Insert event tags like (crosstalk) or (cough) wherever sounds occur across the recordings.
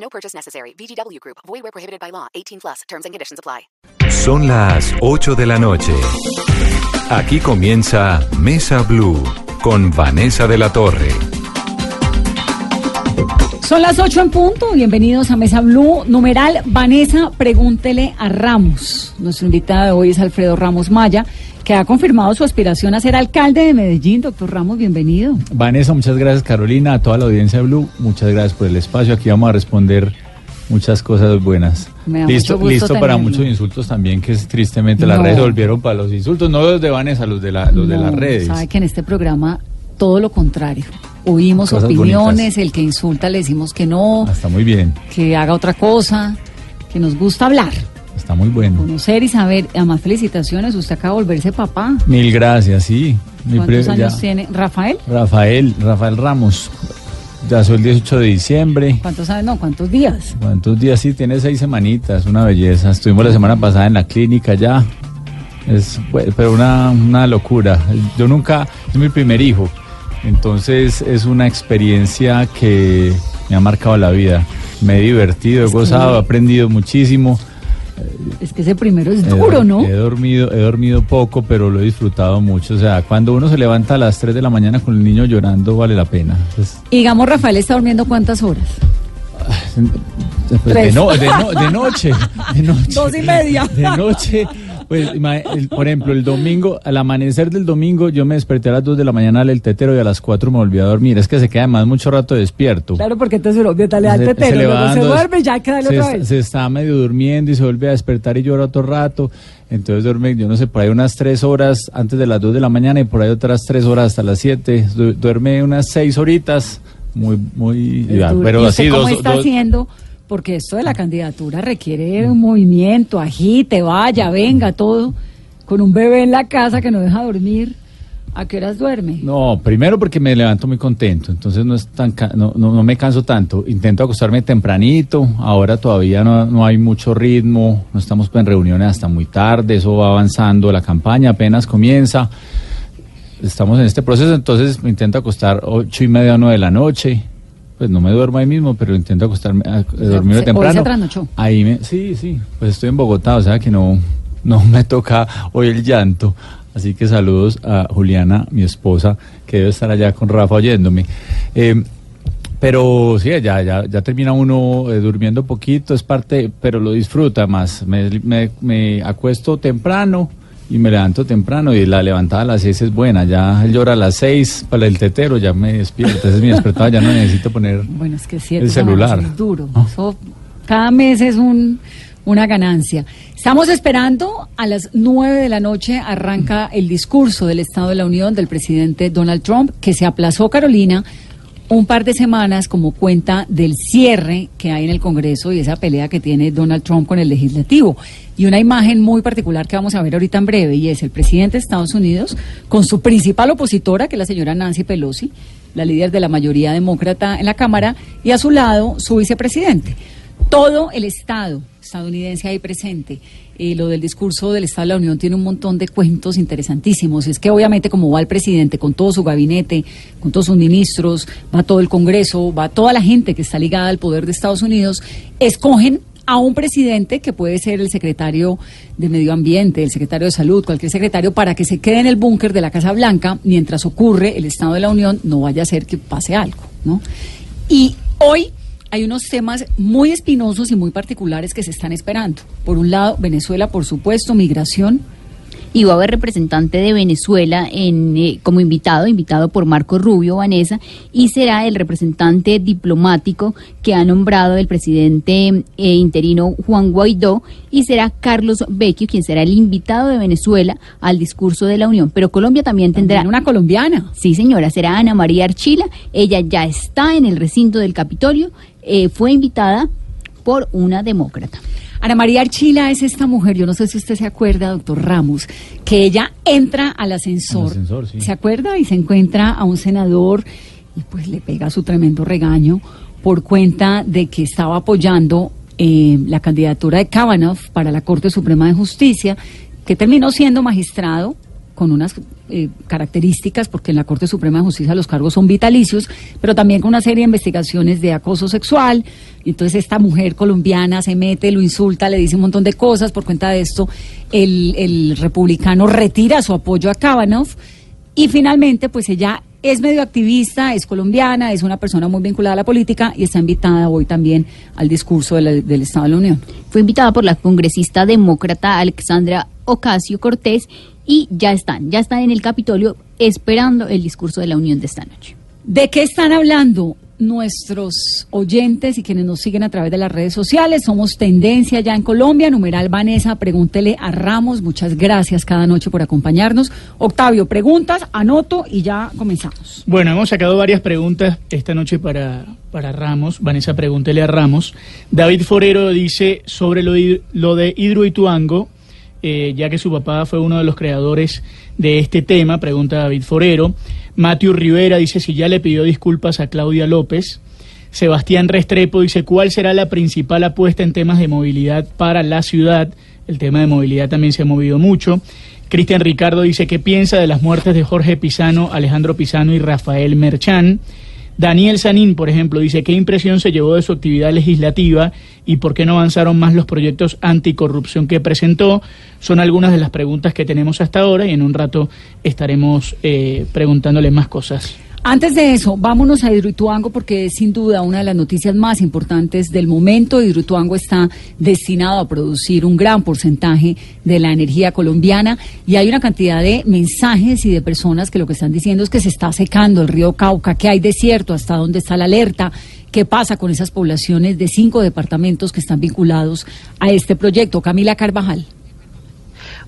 No purchase necessary. VGW Group. Void where prohibited by law. 18 plus. Terms and conditions apply. Son las 8 de la noche. Aquí comienza Mesa Blue con Vanessa de la Torre. Son las 8 en punto. Bienvenidos a Mesa Blue. Numeral Vanessa, pregúntele a Ramos. Nuestro invitado de hoy es Alfredo Ramos Maya, que ha confirmado su aspiración a ser alcalde de Medellín. Doctor Ramos, bienvenido. Vanessa, muchas gracias Carolina, a toda la audiencia de Blue, muchas gracias por el espacio. Aquí vamos a responder muchas cosas buenas. Me da listo mucho gusto listo para muchos insultos también, que es, tristemente las redes se volvieron para los insultos, no los de Vanessa, los de, la, los de las redes. Sabe que en este programa todo lo contrario. Oímos Cosas opiniones, bonitas. el que insulta le decimos que no, Ah, Está muy bien, que haga otra cosa, que nos gusta hablar, está muy bueno. conocer y saber. Además, felicitaciones, usted acaba de volverse papá. Mil gracias, sí. ¿Cuántos años ya- tiene? ¿Rafael? Rafael, Rafael Ramos, ya soy el 18 de diciembre. ¿Cuántos años? No, ¿cuántos días? ¿Cuántos días? Sí, tiene seis semanitas, una belleza. Estuvimos la semana pasada en la clínica ya. Es, pero una, una locura. Yo nunca, es mi primer hijo. Entonces es una experiencia que me ha marcado la vida. Me he divertido, he gozado, he aprendido muchísimo. Es que ese primero es He duro, ¿no? He dormido, he dormido poco, pero lo he disfrutado mucho. O sea, cuando uno se levanta a las 3 de la mañana con el niño llorando, vale la pena. Entonces, Y digamos, Rafael está durmiendo cuántas horas? Pues de, Tres. no- de no- de noche, de noche. (laughs) Dos y media. De noche. Pues, el- por ejemplo, el domingo, al amanecer del domingo, yo me desperté a las 2 de la mañana al tetero y a las 4 me volví a dormir. Es que se queda además mucho rato despierto. Claro, porque entonces uno dale al Se- tetero, luego se dando- duerme y ya hay que darle se, otra está- vez. se está medio durmiendo y se vuelve a despertar y llora otro rato. Entonces duerme, yo no sé, por ahí unas 3 horas antes de las 2 de la mañana y por ahí otras 3 horas hasta las 7. Du- duerme unas 6 horitas. Muy, muy. Ya, pero ¿Y usted así, cómo dos, está dos- haciendo? Porque esto de la candidatura requiere un movimiento, agite, vaya, venga, todo. Con un bebé en la casa que no deja dormir. ¿A qué horas duerme? No, primero porque me levanto muy contento, entonces no, es tan no, no, no me canso tanto. Intento acostarme tempranito, ahora todavía no, no hay mucho ritmo, no estamos en reuniones hasta muy tarde, eso va avanzando, la campaña apenas comienza. Estamos en este proceso, entonces me intento acostar ocho y media o nueve de la noche. Pues no me duermo ahí mismo, pero intento acostarme, a, hoy temprano. se. Ahí me, sí, sí, pues estoy en Bogotá, o sea que no, no (laughs) me toca hoy el llanto. Así que saludos a Juliana, mi esposa, que debe estar allá con Rafa oyéndome. Eh, pero sí, ya, ya, ya termina uno eh, durmiendo poquito, es parte, pero lo disfruta más. Me, me, me acuesto temprano y me levanto temprano y la levantada a las seis es buena. Ya llora a las seis para el tetero, ya me despierta. Ese es mi despertado, ya no necesito poner Bueno, es que cierto. el celular. Es duro. Ah. Eso, cada mes es un, una ganancia. Estamos esperando a las nueve de la noche arranca el discurso del Estado de la Unión del presidente Donald Trump, que se aplazó, Carolina, un par de semanas como cuenta del cierre que hay en el Congreso y esa pelea que tiene Donald Trump con el legislativo. Y una imagen muy particular que vamos a ver ahorita en breve, y es el presidente de Estados Unidos con su principal opositora, que es la señora Nancy Pelosi, la líder de la mayoría demócrata en la Cámara, y a su lado su vicepresidente. Todo el Estado estadounidense ahí presente. Eh, lo del discurso del Estado de la Unión tiene un montón de cuentos interesantísimos. Es que obviamente como va el presidente con todo su gabinete, con todos sus ministros, va todo el Congreso, va toda la gente que está ligada al poder de Estados Unidos, escogen a un presidente que puede ser el secretario de Medio Ambiente, el secretario de Salud, cualquier secretario, para que se quede en el búnker de la Casa Blanca mientras ocurre el Estado de la Unión, no vaya a ser que pase algo, ¿no? Y hoy hay unos temas muy espinosos y muy particulares que se están esperando. Por un lado, Venezuela, por supuesto, migración. y va a haber representante de Venezuela en, eh, como invitado, invitado por Marco Rubio Vanessa, y será el representante diplomático que ha nombrado el presidente eh, interino Juan Guaidó, y será Carlos Vecchio quien será el invitado de Venezuela al discurso de la Unión. Pero Colombia también tendrá una colombiana. Sí, señora, será Ana María Archila. Ella ya está en el recinto del Capitolio. Eh, fue invitada por una demócrata. Ana María Archila es esta mujer, yo no sé si usted se acuerda, doctor Ramos, que ella entra al ascensor, Al ascensor, sí. ¿se acuerda? Y se encuentra a un senador y pues le pega su tremendo regaño por cuenta de que estaba apoyando eh, la candidatura de Kavanaugh para la Corte Suprema de Justicia, que terminó siendo magistrado con unas eh, características, porque en la Corte Suprema de Justicia los cargos son vitalicios, pero también con una serie de investigaciones de acoso sexual. Entonces esta mujer colombiana se mete, lo insulta, le dice un montón de cosas. Por cuenta de esto, el, el republicano retira su apoyo a Kavanaugh. Y finalmente, pues ella es medio activista, es colombiana, es una persona muy vinculada a la política y está invitada hoy también al discurso del Estado de la Unión. Fue invitada por la congresista demócrata Alexandra Ocasio Cortés y ya están, ya están en el Capitolio esperando el discurso de la Unión de esta noche. ¿De qué están hablando nuestros oyentes y quienes nos siguen a través de las redes sociales? Somos tendencia ya en Colombia. Numeral Vanessa, pregúntele a Ramos. Muchas gracias cada noche por acompañarnos. Octavio, preguntas, anoto y ya comenzamos. Bueno, hemos sacado varias preguntas esta noche para, para Ramos. Vanessa, pregúntele a Ramos. David Forero dice sobre lo, de- lo de Hidroituango, eh, ya que su papá fue uno de los creadores de este tema, pregunta David Forero. Matthew Rivera dice si ya le pidió disculpas a Claudia López. Sebastián Restrepo dice cuál será la principal apuesta en temas de movilidad para la ciudad. El tema de movilidad también se ha movido mucho. Cristian Ricardo dice qué piensa de las muertes de Jorge Pisano, Alejandro Pisano y Rafael Merchán. Daniel Sanín, por ejemplo, dice qué impresión se llevó de su actividad legislativa y por qué no avanzaron más los proyectos anticorrupción que presentó. Son algunas de las preguntas que tenemos hasta ahora y en un rato estaremos eh, preguntándole más cosas. Antes de eso, vámonos a Hidroituango porque es sin duda una de las noticias más importantes del momento. Hidroituango está destinado a producir un gran porcentaje de la energía colombiana y hay una cantidad de mensajes y de personas que lo que están diciendo es que se está secando el río Cauca, que hay desierto, hasta dónde está la alerta, qué pasa con esas poblaciones de cinco departamentos que están vinculados a este proyecto. Camila Carvajal.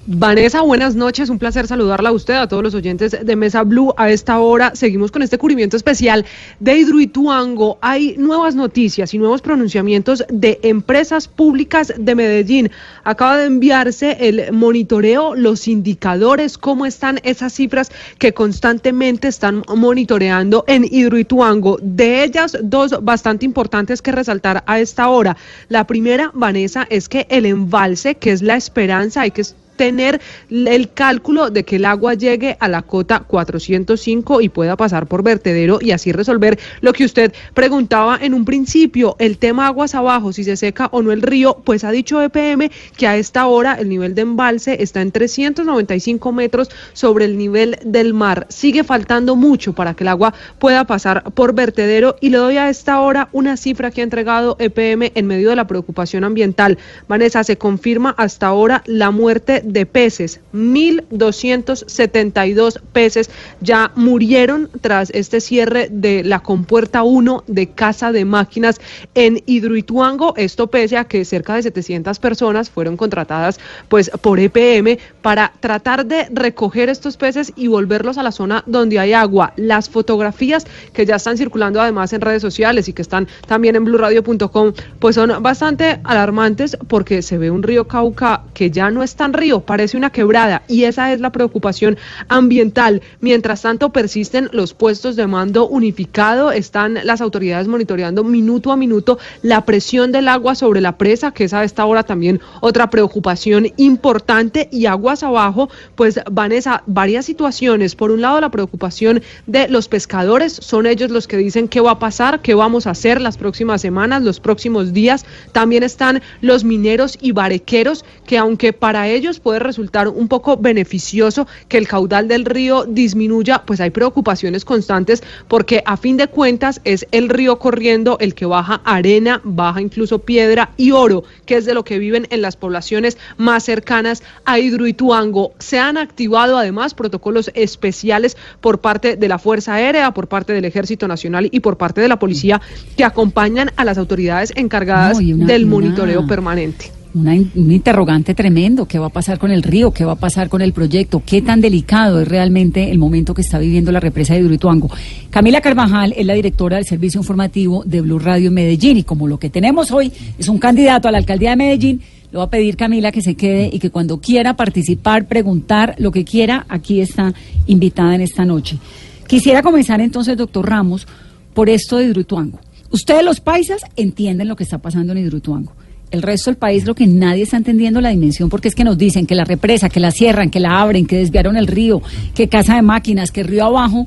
Vanessa, buenas noches. Un placer saludarla a usted, a todos los oyentes de Mesa Blue. A esta hora seguimos con este cubrimiento especial de Hidroituango. Hay nuevas noticias y nuevos pronunciamientos de empresas públicas de Medellín. Acaba de enviarse el monitoreo, los indicadores, cómo están esas cifras que constantemente están monitoreando en Hidroituango. De ellas, dos bastante importantes que resaltar a esta hora. La primera, Vanessa, es que el embalse, que es la esperanza, hay que tener el cálculo de que el agua llegue a la cota 405 y pueda pasar por vertedero y así resolver lo que usted preguntaba en un principio, el tema aguas abajo, si se seca o no el río, pues ha dicho EPM que a esta hora el nivel de embalse está en 395 metros sobre el nivel del mar. Sigue faltando mucho para que el agua pueda pasar por vertedero y le doy a esta hora una cifra que ha entregado EPM en medio de la preocupación ambiental. Vanessa, se confirma hasta ahora la muerte de peces. 1.272 peces ya murieron tras este cierre de la compuerta 1 de Casa de Máquinas en Hidroituango. Esto pese a que cerca de 700 personas fueron contratadas pues por EPM para tratar de recoger estos peces y volverlos a la zona donde hay agua. Las fotografías que ya están circulando además en redes sociales y que están también en blurradio.com pues son bastante alarmantes porque se ve un río Cauca que ya no es tan río, parece una quebrada y esa es la preocupación ambiental. Mientras tanto persisten los puestos de mando unificado, están las autoridades monitoreando minuto a minuto la presión del agua sobre la presa, que es a esta hora también otra preocupación importante y aguas abajo, pues Vanessa, varias situaciones. Por un lado la preocupación de los pescadores, son ellos los que dicen qué va a pasar, qué vamos a hacer las próximas semanas, los próximos días. También están los mineros y barequeros, que aunque para ellos puede resultar un poco beneficioso que el caudal del río disminuya, pues hay preocupaciones constantes porque a fin de cuentas es el río corriendo el que baja arena, baja incluso piedra y oro, que es de lo que viven en las poblaciones más cercanas a Hidroituango. Se han activado además protocolos especiales por parte de la Fuerza Aérea, por parte del Ejército Nacional y por parte de la policía que acompañan a las autoridades encargadas No, y una- del una- monitoreo permanente. Un interrogante tremendo. ¿Qué va a pasar con el río? ¿Qué va a pasar con el proyecto? ¿Qué tan delicado es realmente el momento que está viviendo la represa de Hidroituango? Camila Carvajal es la directora del servicio informativo de Blue Radio Medellín y como lo que tenemos hoy es un candidato a la alcaldía de Medellín, le voy a pedir, Camila, que se quede y que cuando quiera participar, preguntar, lo que quiera, aquí está invitada en esta noche. Quisiera comenzar entonces, doctor Ramos, por esto de Hidroituango. Ustedes los paisas entienden lo que está pasando en Hidroituango. El resto del país lo que nadie está entendiendo la dimensión porque es que nos dicen que la represa, que la cierran, que la abren, que desviaron el río, que casa de máquinas, que río abajo.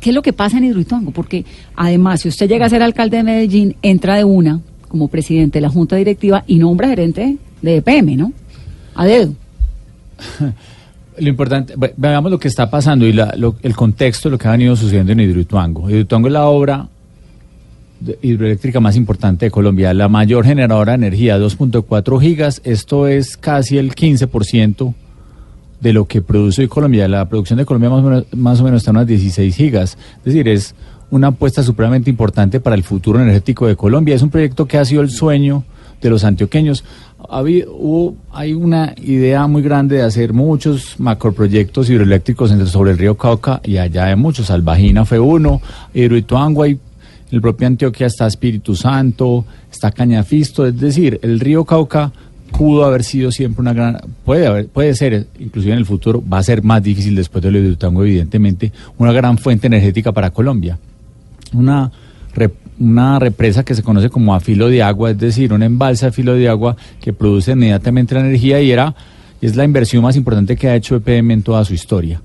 ¿Qué es lo que pasa en Hidroituango? Porque además, si usted llega a ser alcalde de Medellín, entra de una como presidente de la junta directiva y nombra gerente de EPM, ¿no? A dedo. (laughs) Lo importante, ve- veamos lo que está pasando y la- lo- el contexto de lo que ha venido sucediendo en Hidroituango. Hidroituango es la obra hidroeléctrica más importante de Colombia, la mayor generadora de energía, 2.4 gigas. Esto es casi el 15% de lo que produce hoy Colombia. La producción de Colombia más o menos, más o menos está en unas 16 gigas. Es decir, es una apuesta supremamente importante para el futuro energético de Colombia. Es un proyecto que ha sido el sueño de los antioqueños. Ha habido- hubo- hay una idea muy grande de hacer muchos macroproyectos hidroeléctricos sobre el río Cauca y allá hay muchos. Salvajina fue uno, Hidroituango, hay el propio Antioquia está Espíritu Santo, está Cañafisto, es decir, el río Cauca pudo haber sido siempre una gran, puede haber, puede ser, inclusive en el futuro, va a ser más difícil después de lo de Hidroituango, evidentemente, una gran fuente energética para Colombia. Una, rep- una represa que se conoce como a filo de agua, es decir, una embalse a filo de agua que produce inmediatamente la energía y era, es la inversión más importante que ha hecho EPM en toda su historia.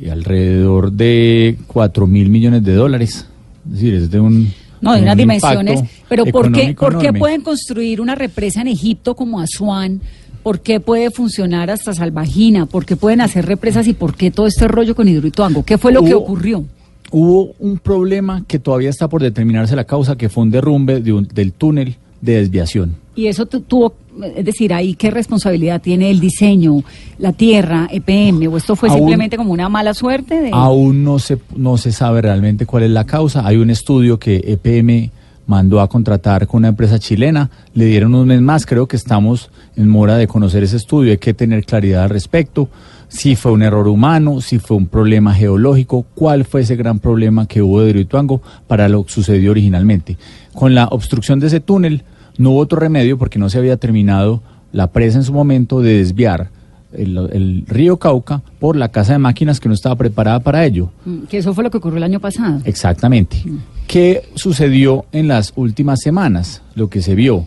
Y alrededor de 4 mil millones de dólares. Es decir, es de un. No, de un unas dimensiones. Pero ¿por qué, económico ¿por qué enorme. pueden construir una represa en Egipto como Asuán? ¿Por qué puede funcionar hasta Salvajina? ¿Por qué pueden hacer represas y por qué todo este rollo con Hidroituango? ¿Qué fue lo que ocurrió? Hubo un problema que todavía está por determinarse la causa, que fue un derrumbe de un- del túnel de desviación. Y eso tu- tuvo, es decir, ahí qué responsabilidad tiene el diseño, la tierra, EPM, o esto fue Aún- simplemente como una mala suerte de... Aún no se, no se sabe realmente cuál es la causa. Hay un estudio que EPM mandó a contratar con una empresa chilena. Le dieron un mes más. Creo que estamos en mora de conocer ese estudio. Hay que tener claridad al respecto. Si fue un error humano, si fue un problema geológico, cuál fue ese gran problema que hubo de Hidroituango para lo que sucedió originalmente. Con la obstrucción de ese túnel no hubo otro remedio porque no se había terminado la presa en su momento de desviar el, el río Cauca por la casa de máquinas que no estaba preparada para ello. Mm, Que eso fue lo que ocurrió el año pasado. Exactamente. ¿Qué sucedió en las últimas semanas? Lo que se vio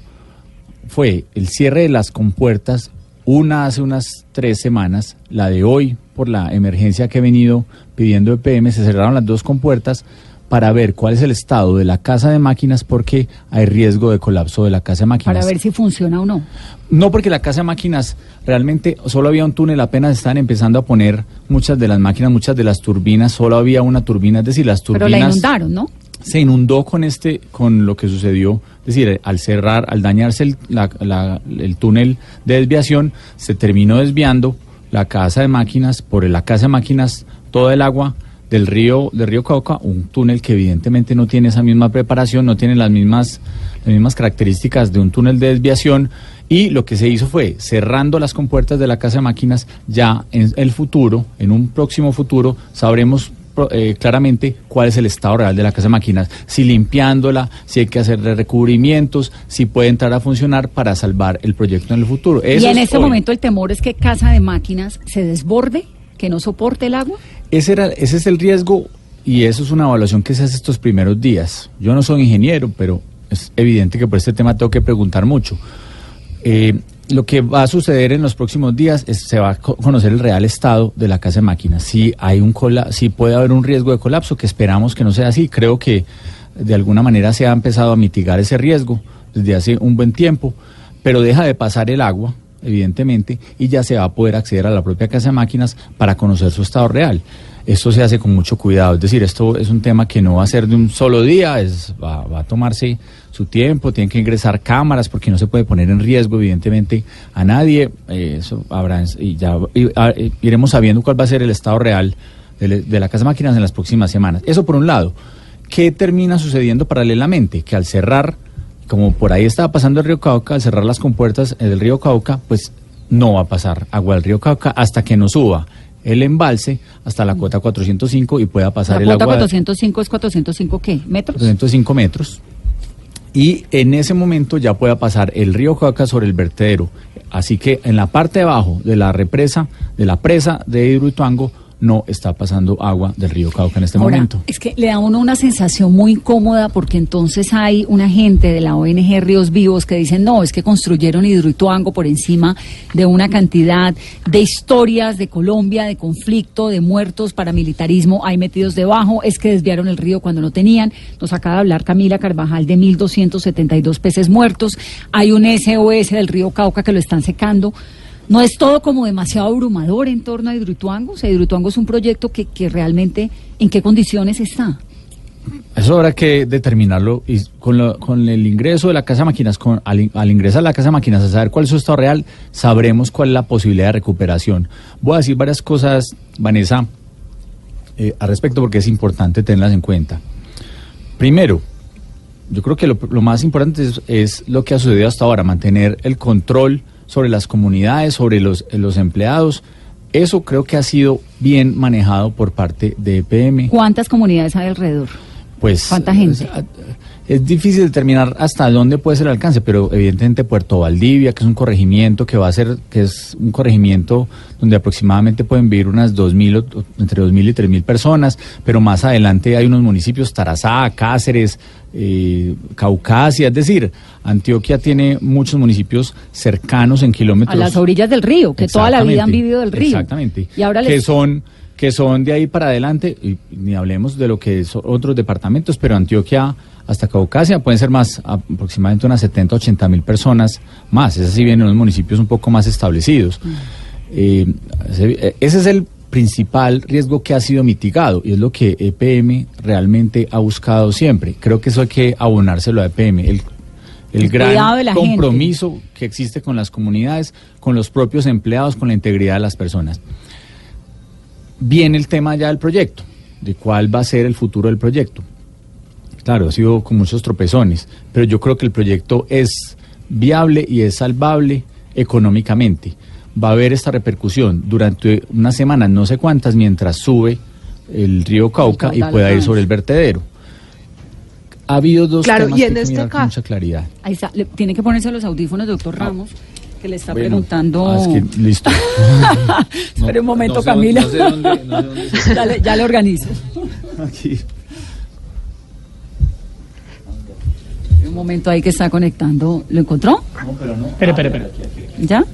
fue el cierre de las compuertas, una hace unas tres semanas, la de hoy, por la emergencia que he venido pidiendo EPM, se cerraron las dos compuertas para ver cuál es el estado de la casa de máquinas porque hay riesgo de colapso de la casa de máquinas. Para ver si funciona o no. No, porque la casa de máquinas realmente solo había un túnel, apenas estaban empezando a poner muchas de las máquinas, muchas de las turbinas, solo había una turbina, es decir, las Pero turbinas la inundaron, ¿no? se inundó con este, con lo que sucedió, es decir, al cerrar, al dañarse el, la- la- el túnel de desviación, se terminó desviando la casa de máquinas, por la casa de máquinas, toda el agua del río, del río Cauca, un túnel que evidentemente no tiene esa misma preparación, no tiene las mismas, las mismas características de un túnel de desviación, y lo que se hizo fue, cerrando las compuertas de la casa de máquinas, ya en el futuro, en un próximo futuro, sabremos eh, claramente cuál es el estado real de la casa de máquinas, si limpiándola, si hay que hacerle recubrimientos, si puede entrar a funcionar para salvar el proyecto en el futuro. y en es este hoy. momento el temor es que Casa de Máquinas se desborde, que no soporte el agua. Ese, era, ese es el riesgo y eso es una evaluación que se hace estos primeros días. Yo no soy ingeniero, pero es evidente que por este tema tengo que preguntar mucho. Eh, lo que va a suceder en los próximos días es se va a co- conocer el real estado de la casa de máquinas. Si hay un cola si puede haber un riesgo de colapso, que esperamos que no sea así. Creo que de alguna manera se ha empezado a mitigar ese riesgo desde hace un buen tiempo, pero deja de pasar el agua, evidentemente, y ya se va a poder acceder a la propia casa de máquinas para conocer su estado real. Esto se hace con mucho cuidado, es decir, esto es un tema que no va a ser de un solo día, es, va, va a tomarse su tiempo, tienen que ingresar cámaras porque no se puede poner en riesgo, evidentemente, a nadie. eh, eso habrá, y ya a- eh, iremos sabiendo cuál va a ser el estado real de, de la casa de máquinas en las próximas semanas. Eso por un lado. ¿Qué termina sucediendo paralelamente? Que al cerrar como por ahí estaba pasando el río Cauca, al cerrar las compuertas eh, del río Cauca, pues no va a pasar agua del río Cauca hasta que no suba el embalse hasta la cota 405 y pueda pasar La el cuota agua. 405 es 405 qué? ¿Metros? 405 metros. Y en ese momento ya pueda pasar el río Cauca sobre el vertedero. Así que en la parte de abajo de la represa, de la presa de Hidroituango, no está pasando agua del río Cauca en este Ahora, momento. Es que le da a uno una sensación muy incómoda porque entonces hay una gente de la ONG Ríos Vivos que dicen, no, es que construyeron Hidroituango por encima de una cantidad de historias de Colombia, de conflicto, de muertos, paramilitarismo, hay metidos debajo, es que desviaron el río cuando no tenían. Nos acaba de hablar Camila Carvajal de 1.272 peces muertos, hay un SOS del río Cauca que lo están secando. No es todo como demasiado abrumador en torno a Hidroituango. O sea, Hidroituango es un proyecto que, que realmente, ¿en qué condiciones está? Eso habrá que determinarlo y con, lo- con el ingreso de la Casa de Máquinas, con, al, al ingresar a la Casa de Máquinas a saber cuál es su estado real, sabremos cuál es la posibilidad de recuperación. Voy a decir varias cosas, Vanessa, eh, al respecto porque es importante tenerlas en cuenta. Primero, yo creo que lo, más importante es lo que ha sucedido hasta ahora, mantener el control sobre las comunidades, sobre los, los empleados. Eso creo que ha sido bien manejado por parte de EPM. ¿Cuántas comunidades hay alrededor? Pues, ¿Cuánta gente? Es, es difícil determinar hasta dónde puede ser el alcance, pero evidentemente Puerto Valdivia, que es un corregimiento que va a ser, que es un corregimiento donde aproximadamente pueden vivir unas 2.000, o- o entre 2.000 y 3.000 personas, pero más adelante hay unos municipios, Tarazá, Cáceres, eh, Caucasia, es decir, Antioquia tiene muchos municipios cercanos en kilómetros. A las orillas del río, que toda la vida han vivido del río. Exactamente. Y ahora que son que son de ahí para adelante, y ni hablemos de lo que son otros departamentos, pero Antioquia hasta Caucasia pueden ser más, aproximadamente unas 70, 80 mil personas más. Es así vienen los municipios un poco más establecidos. Eh, ese ese es el principal riesgo que ha sido mitigado y es lo que EPM realmente ha buscado siempre. Creo que eso hay que abonárselo a EPM. El, el gran gente. compromiso que existe con las comunidades, con los propios empleados, con la integridad de las personas. Viene el tema ya del proyecto, de cuál va a ser el futuro del proyecto. Claro, ha sido con muchos tropezones, pero yo creo que el proyecto es viable y es salvable económicamente. Va a haber esta repercusión durante unas semanas, no sé cuántas, mientras sube el río Cauca y pueda ir sobre el vertedero. Ha habido dos Claro, temas y que en que este mirar con caso- mucha claridad. Ahí está, le- tiene que ponerse los audífonos, doctor Ramos, que le está Bueno, preguntando... ah, es que- listo. (laughs) Espere un momento, no sé Camila. dónde- no sé dónde- no sé dónde se- (laughs) ya, le, ya le organizo. Aquí. Un momento ahí que está conectando. ¿Lo encontró? Espera, espera, espera. ¿Ya?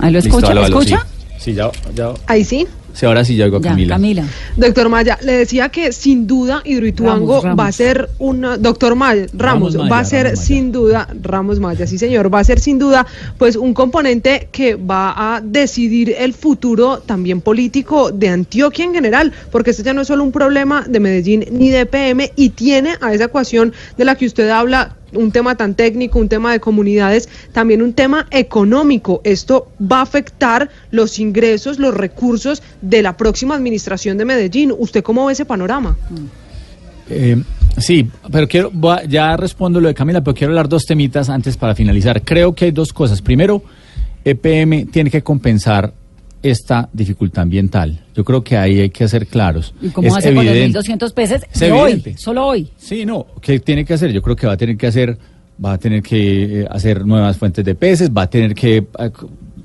¿Ahí lo Listo, escucha? ¿Lo escucha? Sí, Sí, ya, ya. Ahí sí. Sí, ahora sí ya oigo a Ya, Camila. Camila. Doctor Maya, le decía que sin duda Hidroituango Ramos, Ramos. va a ser una, doctor Maya, Ramos, Ramos Maya, va a ser sin duda, Ramos Maya, sí señor, va a ser sin duda pues un componente que va a decidir el futuro también político de Antioquia en general, porque este ya no es solo un problema de Medellín ni de PM y tiene a esa ecuación de la que usted habla un tema tan técnico, un tema de comunidades, también un tema económico. Esto va a afectar los ingresos, los recursos de la próxima administración de Medellín. ¿Usted cómo ve ese panorama? Eh, sí, pero quiero, ya respondo lo de Camila, pero quiero hablar dos temitas antes para finalizar. Creo que hay dos cosas. Primero, EPM tiene que compensar esta dificultad ambiental. Yo creo que ahí hay que ser claros. ¿Y cómo Es hace con los evidente. 1.200 pesos Es de hoy? evidente. Solo hoy. Sí, no, ¿qué tiene que hacer? Yo creo que va a tener que hacer, va a tener que eh, hacer nuevas fuentes de peces, va a tener que eh,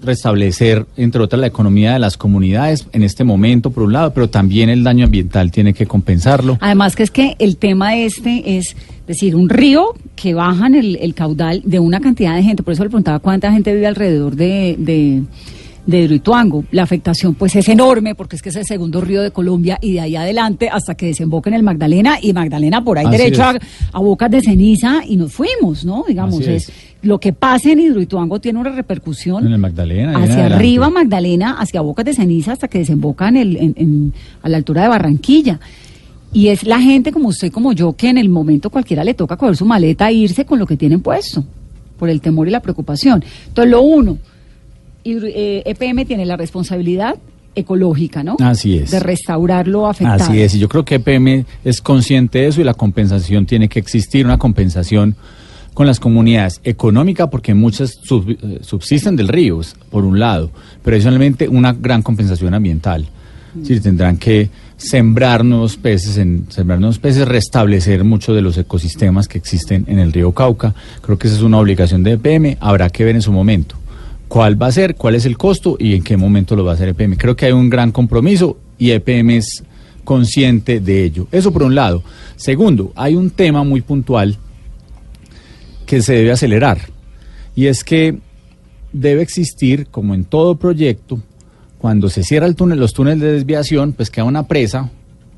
restablecer, entre otras, la economía de las comunidades en este momento, por un lado, pero también el daño ambiental tiene que compensarlo. Además que es que el tema este es decir, un río que bajan el, el caudal de una cantidad de gente. Por eso le preguntaba cuánta gente vive alrededor de, de, de Hidroituango. La afectación pues es enorme porque es que es el segundo río de Colombia y de ahí adelante hasta que desemboca en el Magdalena y Magdalena por ahí Así derecho a, bocas de ceniza y nos fuimos, ¿no? Digamos, es. es. lo que pasa en Hidroituango tiene una repercusión En el Magdalena. hacia arriba Magdalena, hacia Bocas de Ceniza, hasta que desemboca en el, en- en- a la altura de Barranquilla. Y es la gente como usted, como yo, que en el momento cualquiera le toca coger su maleta e irse con lo que tienen puesto, por el temor y la preocupación. Entonces, lo uno, EPM tiene la responsabilidad ecológica, ¿no? Así es. De restaurar lo afectado. Así es, y yo creo que EPM es consciente de eso y la compensación tiene que existir, una compensación con las comunidades económica porque muchas sub- eh, subsisten del río, por un lado, pero adicionalmente una gran compensación ambiental. Es decir, tendrán que sembrar nuevos peces, en, sembrar nuevos peces, restablecer muchos de los ecosistemas que existen en el río Cauca. Creo que esa es una obligación de EPM, habrá que ver en su momento cuál va a ser, cuál es el costo y en qué momento lo va a hacer EPM. Creo que hay un gran compromiso y EPM es consciente de ello. Eso por un lado. Segundo, hay un tema muy puntual que se debe acelerar y es que debe existir, como en todo proyecto, cuando se cierra el túnel, los túneles de desviación, pues queda una presa,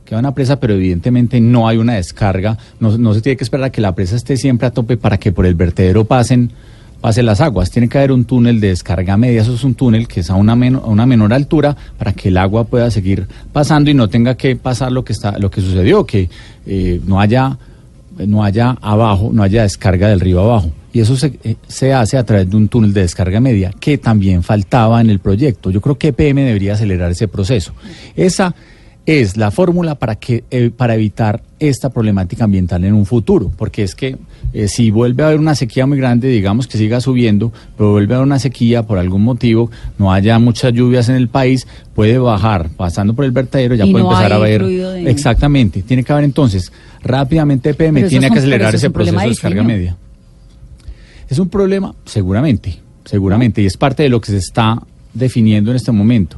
queda una presa, pero evidentemente no hay una descarga, no, no se tiene que esperar a que la presa esté siempre a tope para que por el vertedero pasen, pasen las aguas. Tiene que haber un túnel de descarga media, eso es un túnel que es a una, meno- a una menor altura para que el agua pueda seguir pasando y no tenga que pasar lo que está, lo que sucedió, que eh, no haya no haya abajo, no haya descarga del río abajo. Y eso se, eh, se hace a través de un túnel de descarga media, que también faltaba en el proyecto. Yo creo que EPM debería acelerar ese proceso. Esa es la fórmula para, que, eh, para evitar esta problemática ambiental en un futuro, porque es que eh, si vuelve a haber una sequía muy grande, digamos que siga subiendo, pero vuelve a haber una sequía por algún motivo, no haya muchas lluvias en el país, puede bajar, pasando por el vertedero, ya Y puede no empezar a de- Exactamente, tiene que haber entonces rápidamente eso tiene que acelerar es ese proceso de de descarga diseño. media. Es un problema, seguramente, seguramente, y es parte de lo que se está definiendo en este momento.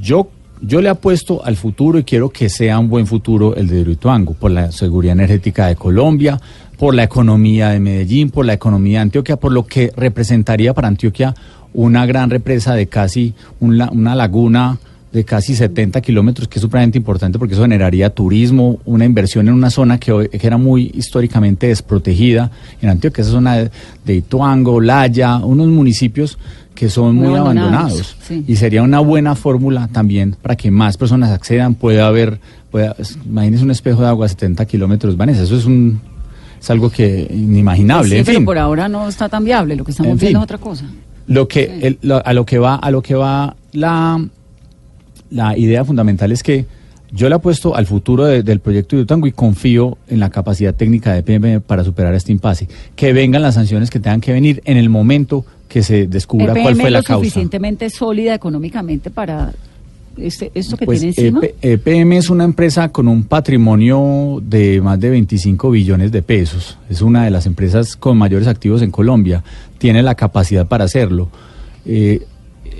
Yo, yo le apuesto al futuro y quiero que sea un buen futuro el de Hidroituango, por la seguridad energética de Colombia, por la economía de Medellín, por la economía de Antioquia, por lo que representaría para Antioquia una gran represa de casi una laguna de casi 70 kilómetros, que es supremamente importante porque eso generaría turismo, una inversión en una zona que, hoy- que era muy históricamente desprotegida en Antioquia, esa zona de, de Ituango, Laya, unos municipios que son Muy muy, abandonados, abandonados. sí. Y sería una buena fórmula también para que más personas accedan, pueda haber, pueda, un espejo de agua a 70 kilómetros, Vanessa, eso es un es algo que inimaginable, Sí, en pero fin. por ahora no está tan viable. Lo que estamos En viendo fin. es otra cosa. Lo que el- lo- a lo que va a lo que va la la idea fundamental es que yo le apuesto al futuro de- del proyecto de Utango y confío en la capacidad técnica de PM para superar este impasse. Que vengan las sanciones que tengan que venir en el momento que se descubra EPM cuál fue es la lo causa. suficientemente sólida económicamente para este, esto que Pues, tiene encima. EP EPM es una empresa con un patrimonio de más de 25 billones de pesos. Es una de las empresas con mayores activos en Colombia. Tiene la capacidad para hacerlo. Eh,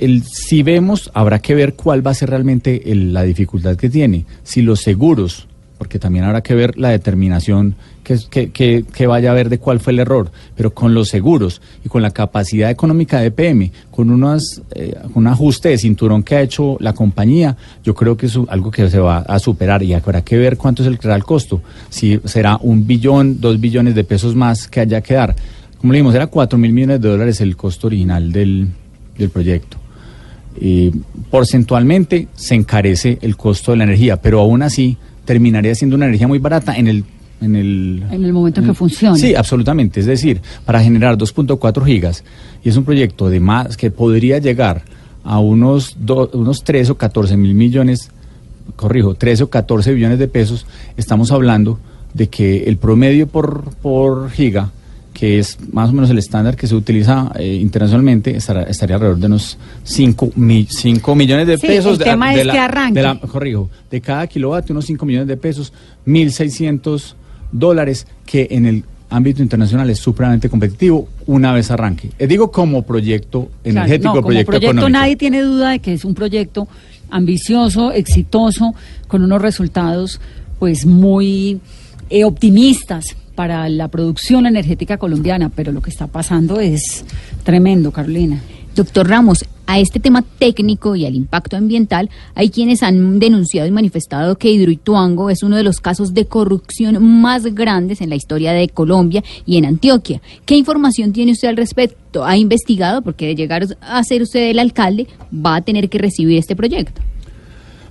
el, si vemos, habrá que ver cuál va a ser realmente el- la dificultad que tiene. Si los seguros, porque también habrá que ver la determinación que, que, que- vaya a ver de cuál fue el error, pero con los seguros y con la capacidad económica de PM, con unas, eh, un ajuste de cinturón que ha hecho la compañía, yo creo que es algo que se va a superar y habrá que ver cuánto es el real costo. Si será un billón, dos billones de pesos más que haya que dar. Como le dijimos, era cuatro mil millones de dólares el costo original del, del proyecto. Eh, porcentualmente se encarece el costo de la energía, pero aún así terminaría siendo una energía muy barata en el... En el, En el momento en que funcione. Sí, absolutamente. Es decir, para generar 2.4 gigas, y es un proyecto de más que podría llegar a unos, do- unos 13 o 14 mil millones, corrijo, 13 o 14 billones de pesos, estamos hablando de que el promedio por, por giga, que es más o menos el estándar que se utiliza eh, internacionalmente, estará- estaría alrededor de unos 5, millones de Sí, pesos. el de- tema de es la- que arranque. de la- corrijo, de cada kilovatio unos 5 millones de pesos, 1.600 dólares, que en el ámbito internacional es supremamente competitivo una vez arranque. Eh, digo como proyecto Claro, energético, no, como proyecto, proyecto económico. nadie tiene duda de que es un proyecto ambicioso, exitoso, con unos resultados pues muy eh, optimistas para la producción energética colombiana, pero lo que está pasando es tremendo, Carolina. Doctor Ramos, a este tema técnico y al impacto ambiental, hay quienes han denunciado y manifestado que Hidroituango es uno de los casos de corrupción más grandes en la historia de Colombia y en Antioquia. ¿Qué información tiene usted al respecto? ¿Ha investigado? Porque de llegar a ser usted el alcalde, va a tener que recibir este proyecto.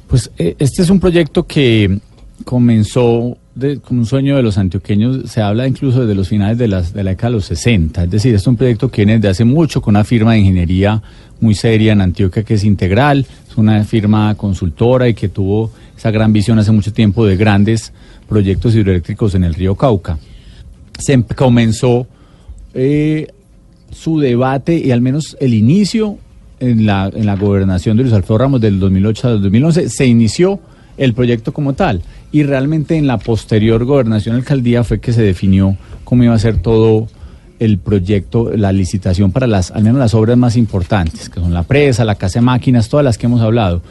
Pues eh, este es un proyecto que comenzó de, como un sueño de los antioqueños, se habla incluso desde los finales de, las, de la década de los 60. Es decir, es un proyecto que viene desde hace mucho con una firma de ingeniería muy seria en Antioquia que es integral. Es una firma consultora y que tuvo esa gran visión hace mucho tiempo de grandes proyectos hidroeléctricos en el río Cauca. Se em- comenzó eh, su debate y al menos el inicio en la, en la gobernación de Luis Alfredo Ramos del 2008 al 2011 se inició el proyecto como tal y realmente en la posterior gobernación alcaldía fue que se definió cómo iba a ser todo el proyecto, la licitación para las, al menos las obras más importantes, que son la presa, la casa de máquinas, todas las que hemos hablado.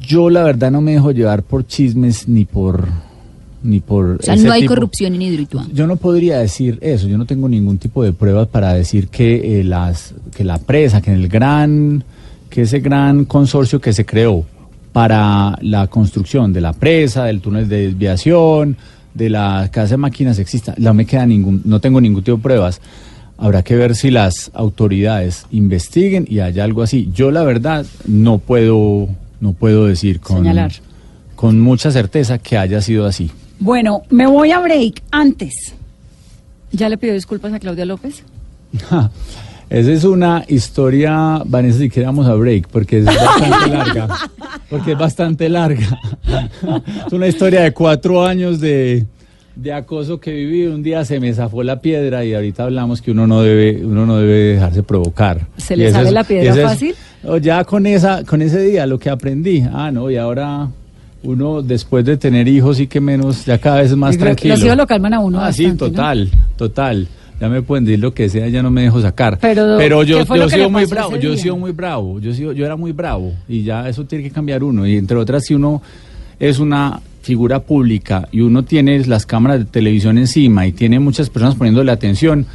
Yo la verdad no me dejo llevar por chismes ni por ni por O sea, ese no hay tipo- corrupción en Hidroituango. yo no podría decir eso, yo no tengo ningún tipo de pruebas para decir que eh, las que la presa, que en el gran que ese gran consorcio que se creó para la construcción de la presa, del túnel de desviación, de la casa de máquinas exista, no me queda ningún no tengo ningún tipo de pruebas. Habrá que ver si las autoridades investiguen y hay algo así. Yo la verdad no puedo no puedo decir con Señalar. con mucha certeza que haya sido así. Bueno, me voy a break antes. ¿Ya le pido disculpas a Claudia López? (laughs) Esa es una historia, Vanessa, si queramos a break, porque es bastante larga. Porque es bastante larga. Es una historia de cuatro años de, de acoso que viví. Un día se me zafó la piedra y ahorita hablamos que uno no debe, uno no debe dejarse provocar. ¿Se le sale es- la piedra esa es- fácil? no, ya con esa, con ese día lo que aprendí. Ah, no, y ahora uno después de tener hijos sí que menos, ya cada vez es más tranquilo. Los hijos lo calman a uno Ah, sí, bastante, ¿no? total, total. Ya me pueden decir lo que sea, ya no me dejo sacar. Pero, yo, ¿qué fue yo que he sido muy bravo, yo he sido muy bravo, yo he sido- yo era muy bravo y ya eso tiene que cambiar uno. Y entre otras, si uno es una figura pública y uno tiene las cámaras de televisión encima y tiene muchas personas poniéndole atención,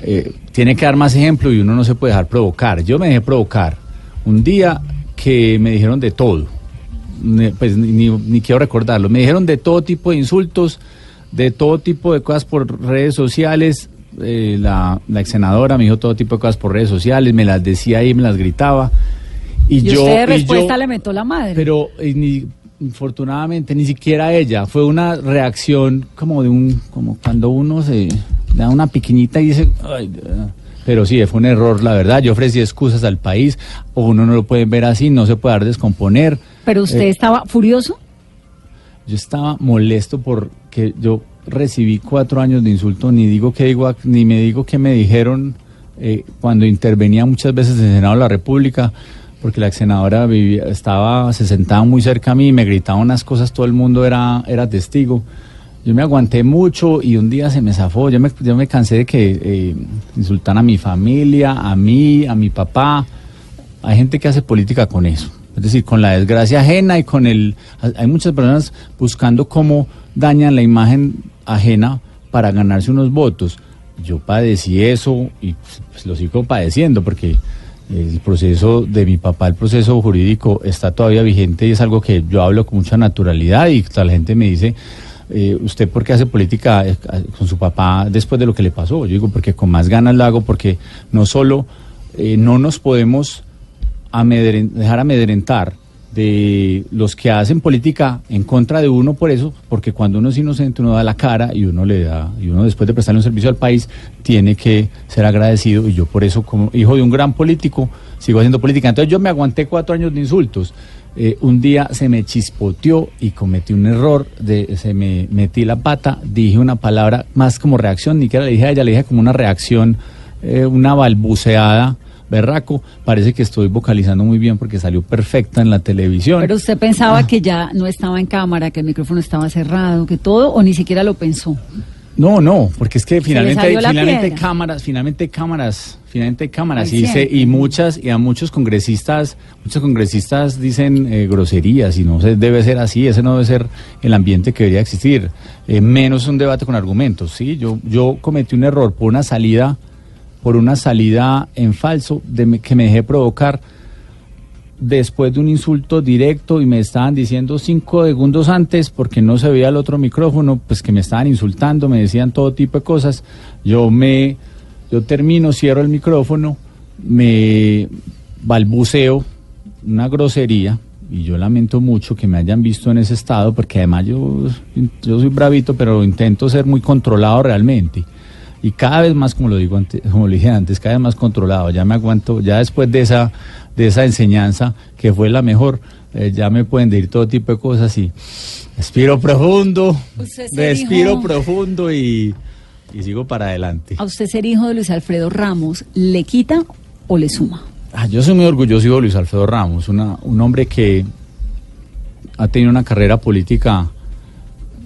eh, tiene que dar más ejemplo y uno no se puede dejar provocar. Yo me dejé provocar un día que me dijeron de todo, pues ni- ni quiero recordarlo, me dijeron de todo tipo de insultos, de todo tipo de cosas por redes sociales, eh, la, la ex senadora me dijo todo tipo de cosas por redes sociales, me las decía ahí, me las gritaba. Y, Y, yo, usted de y respuesta yo- le metió la madre. pero ni, infortunadamente ni siquiera ella, fue una reacción como de un, como cuando uno se da una piquiñita y dice, "Ay, de verdad". pero sí, fue un error, la verdad, yo ofrecí excusas al país, o uno no lo puede ver así, no se puede dar descomponer. Pero usted Eh, estaba furioso. yo estaba molesto porque yo recibí cuatro años de insulto, ni digo que digo, ni me digo que me dijeron eh, cuando intervenía muchas veces en el Senado de la República, porque la senadora vivía, estaba, se sentaba muy cerca a mí, me gritaba unas cosas, todo el mundo era, era testigo. Yo me aguanté mucho y un día se me zafó. Yo me, yo me cansé de que eh, insultan a mi familia, a mí, a mi papá. Hay gente que hace política con eso. Es decir, con la desgracia ajena y con el... Hay muchas personas buscando cómo dañan la imagen ajena para ganarse unos votos. Yo padecí eso y pues, lo sigo padeciendo porque el proceso de mi papá, el proceso jurídico está todavía vigente y es algo que yo hablo con mucha naturalidad y la gente me dice, eh, ¿usted por qué hace política eh, con su papá después de lo que le pasó? Yo digo, porque con más ganas lo hago, porque no solo eh, no nos podemos dejar amedrentar de los que hacen política en contra de uno por eso, porque cuando uno es inocente uno da la cara y uno le da, y uno después de prestarle un servicio al país tiene que ser agradecido y yo por eso como hijo de un gran político sigo haciendo política. Entonces yo me aguanté cuatro años de insultos. Eh, un día se me chispoteó y cometí un error, de, se me metí la pata, dije una palabra más como reacción, ni siquiera le dije a ella, le dije como una reacción, eh, una balbuceada, berraco, parece que estoy vocalizando muy bien porque salió perfecta en la televisión. Pero usted pensaba que ya no estaba en cámara, que el micrófono estaba cerrado, que todo, o ni siquiera lo pensó. No, no, porque es que finalmente finalmente piedra. cámaras, finalmente cámaras, finalmente cámaras y, se- y muchas y a muchos congresistas, muchos congresistas dicen eh, groserías y no se debe ser así, ese no debe ser el ambiente que debería existir, Eh, menos un debate con argumentos, sí, yo yo cometí un error por una salida por una salida en falso de que me dejé provocar después de un insulto directo y me estaban diciendo cinco segundos antes porque no se veía el otro micrófono, pues que me estaban insultando, me decían todo tipo de cosas. Yo me, yo termino, cierro el micrófono, me balbuceo una grosería y yo lamento mucho que me hayan visto en ese estado, porque además yo, yo soy bravito, pero intento ser muy controlado realmente. Y cada vez más, como lo digo antes, como lo dije antes, cada vez más controlado. Ya me aguanto, ya después de esa, de esa enseñanza, que fue la mejor, eh, ya me pueden decir todo tipo de cosas y respiro profundo, respiro dijo- profundo y, y sigo para adelante. ¿A usted ser hijo de Luis Alfredo Ramos le quita o le suma? Ah, yo soy muy orgulloso de Luis Alfredo Ramos, una- un hombre que ha tenido una carrera política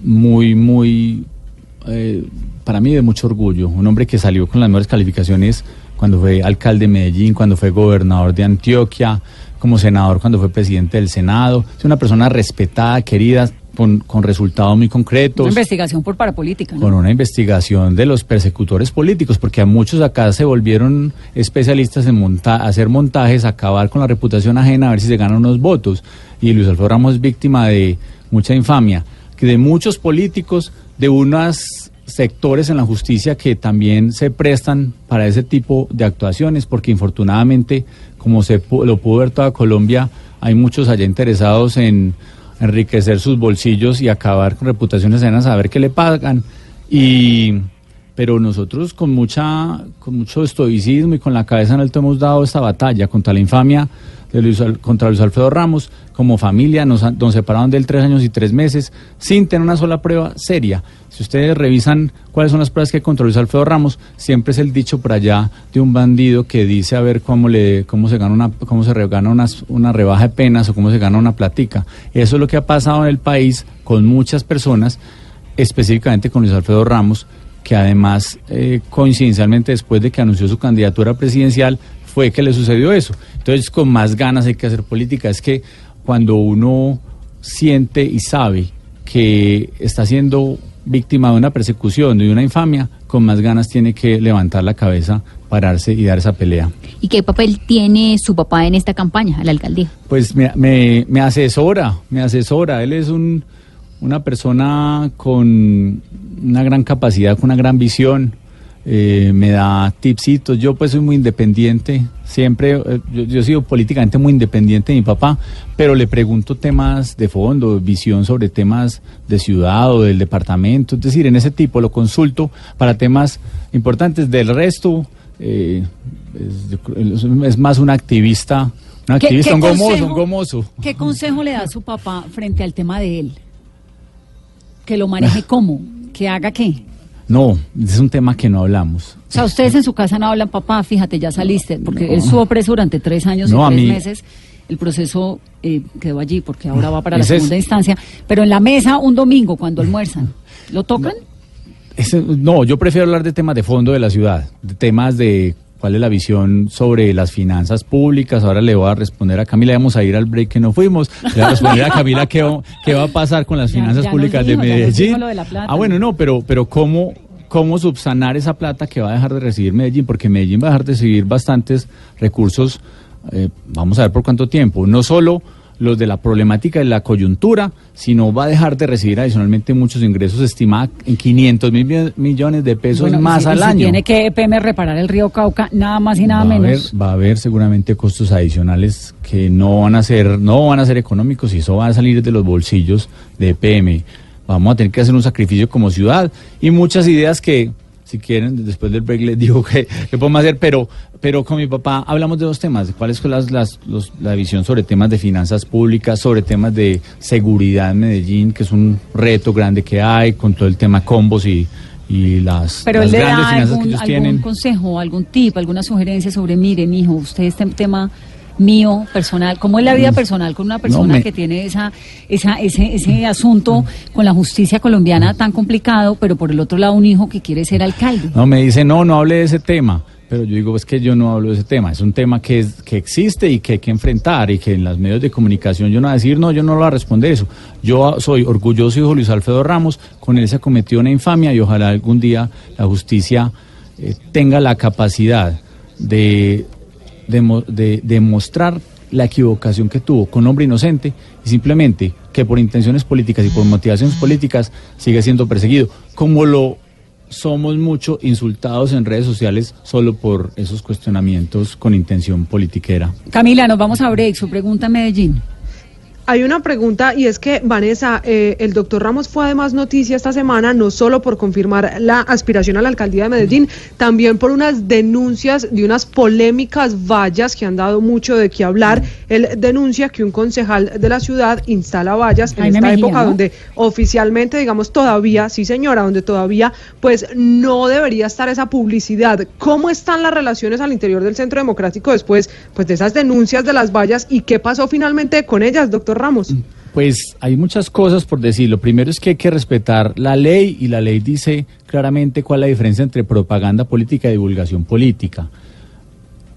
muy, muy, eh, para mí de mucho orgullo. Un hombre que salió con las mejores calificaciones cuando fue alcalde de Medellín, cuando fue gobernador de Antioquia, como senador cuando fue presidente del Senado. Es una persona respetada, querida, con, con resultados muy concretos Una investigación por parapolítica, ¿no? con una investigación de los persecutores políticos, porque a muchos acá se volvieron especialistas en monta hacer montajes, acabar con la reputación ajena, a ver si se ganan unos votos. Y Luis Alfredo Ramos es víctima de mucha infamia, que de muchos políticos, de unos sectores en la justicia que también se prestan para ese tipo de actuaciones, porque infortunadamente, como se lo pudo ver toda Colombia, hay muchos allá interesados en enriquecer sus bolsillos y acabar con reputaciones ajenas a ver qué le pagan. Y pero nosotros con mucha con mucho estoicismo y con la cabeza en alto hemos dado esta batalla contra la infamia de Luis contra Luis Alfredo Ramos como familia nos, separaron de él tres años y tres meses sin tener una sola prueba seria. Si ustedes revisan cuáles son las pruebas que hay contra Luis Alfredo Ramos siempre es el dicho por allá de un bandido que dice a ver cómo le cómo se gana una cómo se gana unas- una rebaja de penas o cómo se gana una platica eso es lo que ha pasado en el país con muchas personas específicamente con Luis Alfredo Ramos, que además, eh, coincidencialmente, después de que anunció su candidatura presidencial, fue que le sucedió eso. Entonces, con más ganas hay que hacer política. Es que cuando uno siente y sabe que está siendo víctima de una persecución, de una infamia, con más ganas tiene que levantar la cabeza, pararse y dar esa pelea. ¿Y qué papel tiene su papá en esta campaña la alcaldía? Pues me, me, me asesora, me asesora. Él es un, una persona con una gran capacidad, con una gran visión. Eh, me da tipsitos. Yo pues soy muy independiente. Siempre, eh, yo, yo he sido políticamente muy independiente de mi papá, pero le pregunto temas de fondo, visión sobre temas de ciudad o del departamento. Es decir, en ese tipo lo consulto para temas importantes. Del resto, eh, es, más un activista. Un ¿Qué- activista, qué un gomoso, consejo- un gomoso. ¿Qué consejo le da a su papá frente al tema de él? Que lo maneje (laughs) cómo, que haga qué. No, es un tema que no hablamos. O sea, ustedes en su casa no hablan, papá, fíjate, ya saliste, porque él estuvo preso durante tres años No, y tres mí- meses. El proceso eh, quedó allí porque ahora va para la es- segunda instancia. Pero en la mesa, un domingo, cuando almuerzan, ¿lo tocan? Ese- no, yo prefiero hablar de temas de fondo de la ciudad, de temas de cuál es la visión sobre las finanzas públicas. Ahora le voy a responder a Camila, vamos a ir al break que no fuimos. Le voy a responder a Camila qué, va- qué va a pasar con las Ya- finanzas ya públicas dijo, de Medellín. dijo lo de la plata. Ah, bueno, no, pero, pero ¿cómo, ¿cómo subsanar esa plata que va a dejar de recibir Medellín? Porque Medellín va a dejar de recibir bastantes recursos, eh, vamos a ver por cuánto tiempo. No solo los de la problemática de la coyuntura, sino va a dejar de recibir adicionalmente muchos ingresos estimados en 500 mil mi- millones de pesos Bueno, más y al si año. tiene que EPM reparar el río Cauca, nada más y nada va, a haber, menos. va a haber seguramente costos adicionales que no van a ser, no van a ser económicos y eso va a salir de los bolsillos de EPM. Vamos a tener que hacer un sacrificio como ciudad y muchas ideas que, si quieren, después del break les digo que, que podemos hacer, pero, pero con mi papá hablamos de dos temas, cuál es las, las- los- la visión sobre temas de finanzas públicas, sobre temas de seguridad en Medellín, que es un reto grande que hay, con todo el tema combos y, y las, Pero grandes finanzas que algún, ellos algún tienen. consejo, algún tip, alguna sugerencia sobre, mire, mijo, usted este tema mío personal, ¿cómo es la vida personal con una persona me- que tiene esa, esa, ese, ese asunto con la justicia colombiana tan complicado, pero por el otro lado un hijo que quiere ser alcalde? No, me dice, no, no hable de ese tema. Pero yo digo, es que yo no hablo de ese tema. Es un tema que, es, que existe y que hay que enfrentar y que en los medios de comunicación yo no voy a decir, no, yo no lo voy a responder eso. Yo soy orgulloso hijo de Luis Alfredo Ramos, con él se cometió una infamia y ojalá algún día la justicia eh, tenga la capacidad de, de demostrar la equivocación que tuvo con hombre inocente y simplemente que por intenciones políticas y por motivaciones políticas sigue siendo perseguido, como lo somos mucho insultados en redes sociales solo por esos cuestionamientos con intención politiquera. Camila, nos vamos a break, su pregunta Medellín. Hay una pregunta y es que, Vanessa, eh, el doctor Ramos fue además noticia esta semana, no solo por confirmar la aspiración a la alcaldía de Medellín, también por unas denuncias de unas polémicas vallas que han dado mucho de qué hablar. Él denuncia que un concejal de la ciudad instala vallas en Jaime esta Mejía, época ¿no? donde oficialmente, digamos, todavía, sí señora, donde todavía pues no debería estar esa publicidad. ¿Cómo están las relaciones al interior del Centro Democrático después pues de esas denuncias de las vallas y qué pasó finalmente con ellas, doctor Ramos? Pues hay muchas cosas por decir. Lo primero es que hay que respetar la ley y la ley dice claramente cuál es la diferencia entre propaganda política y divulgación política.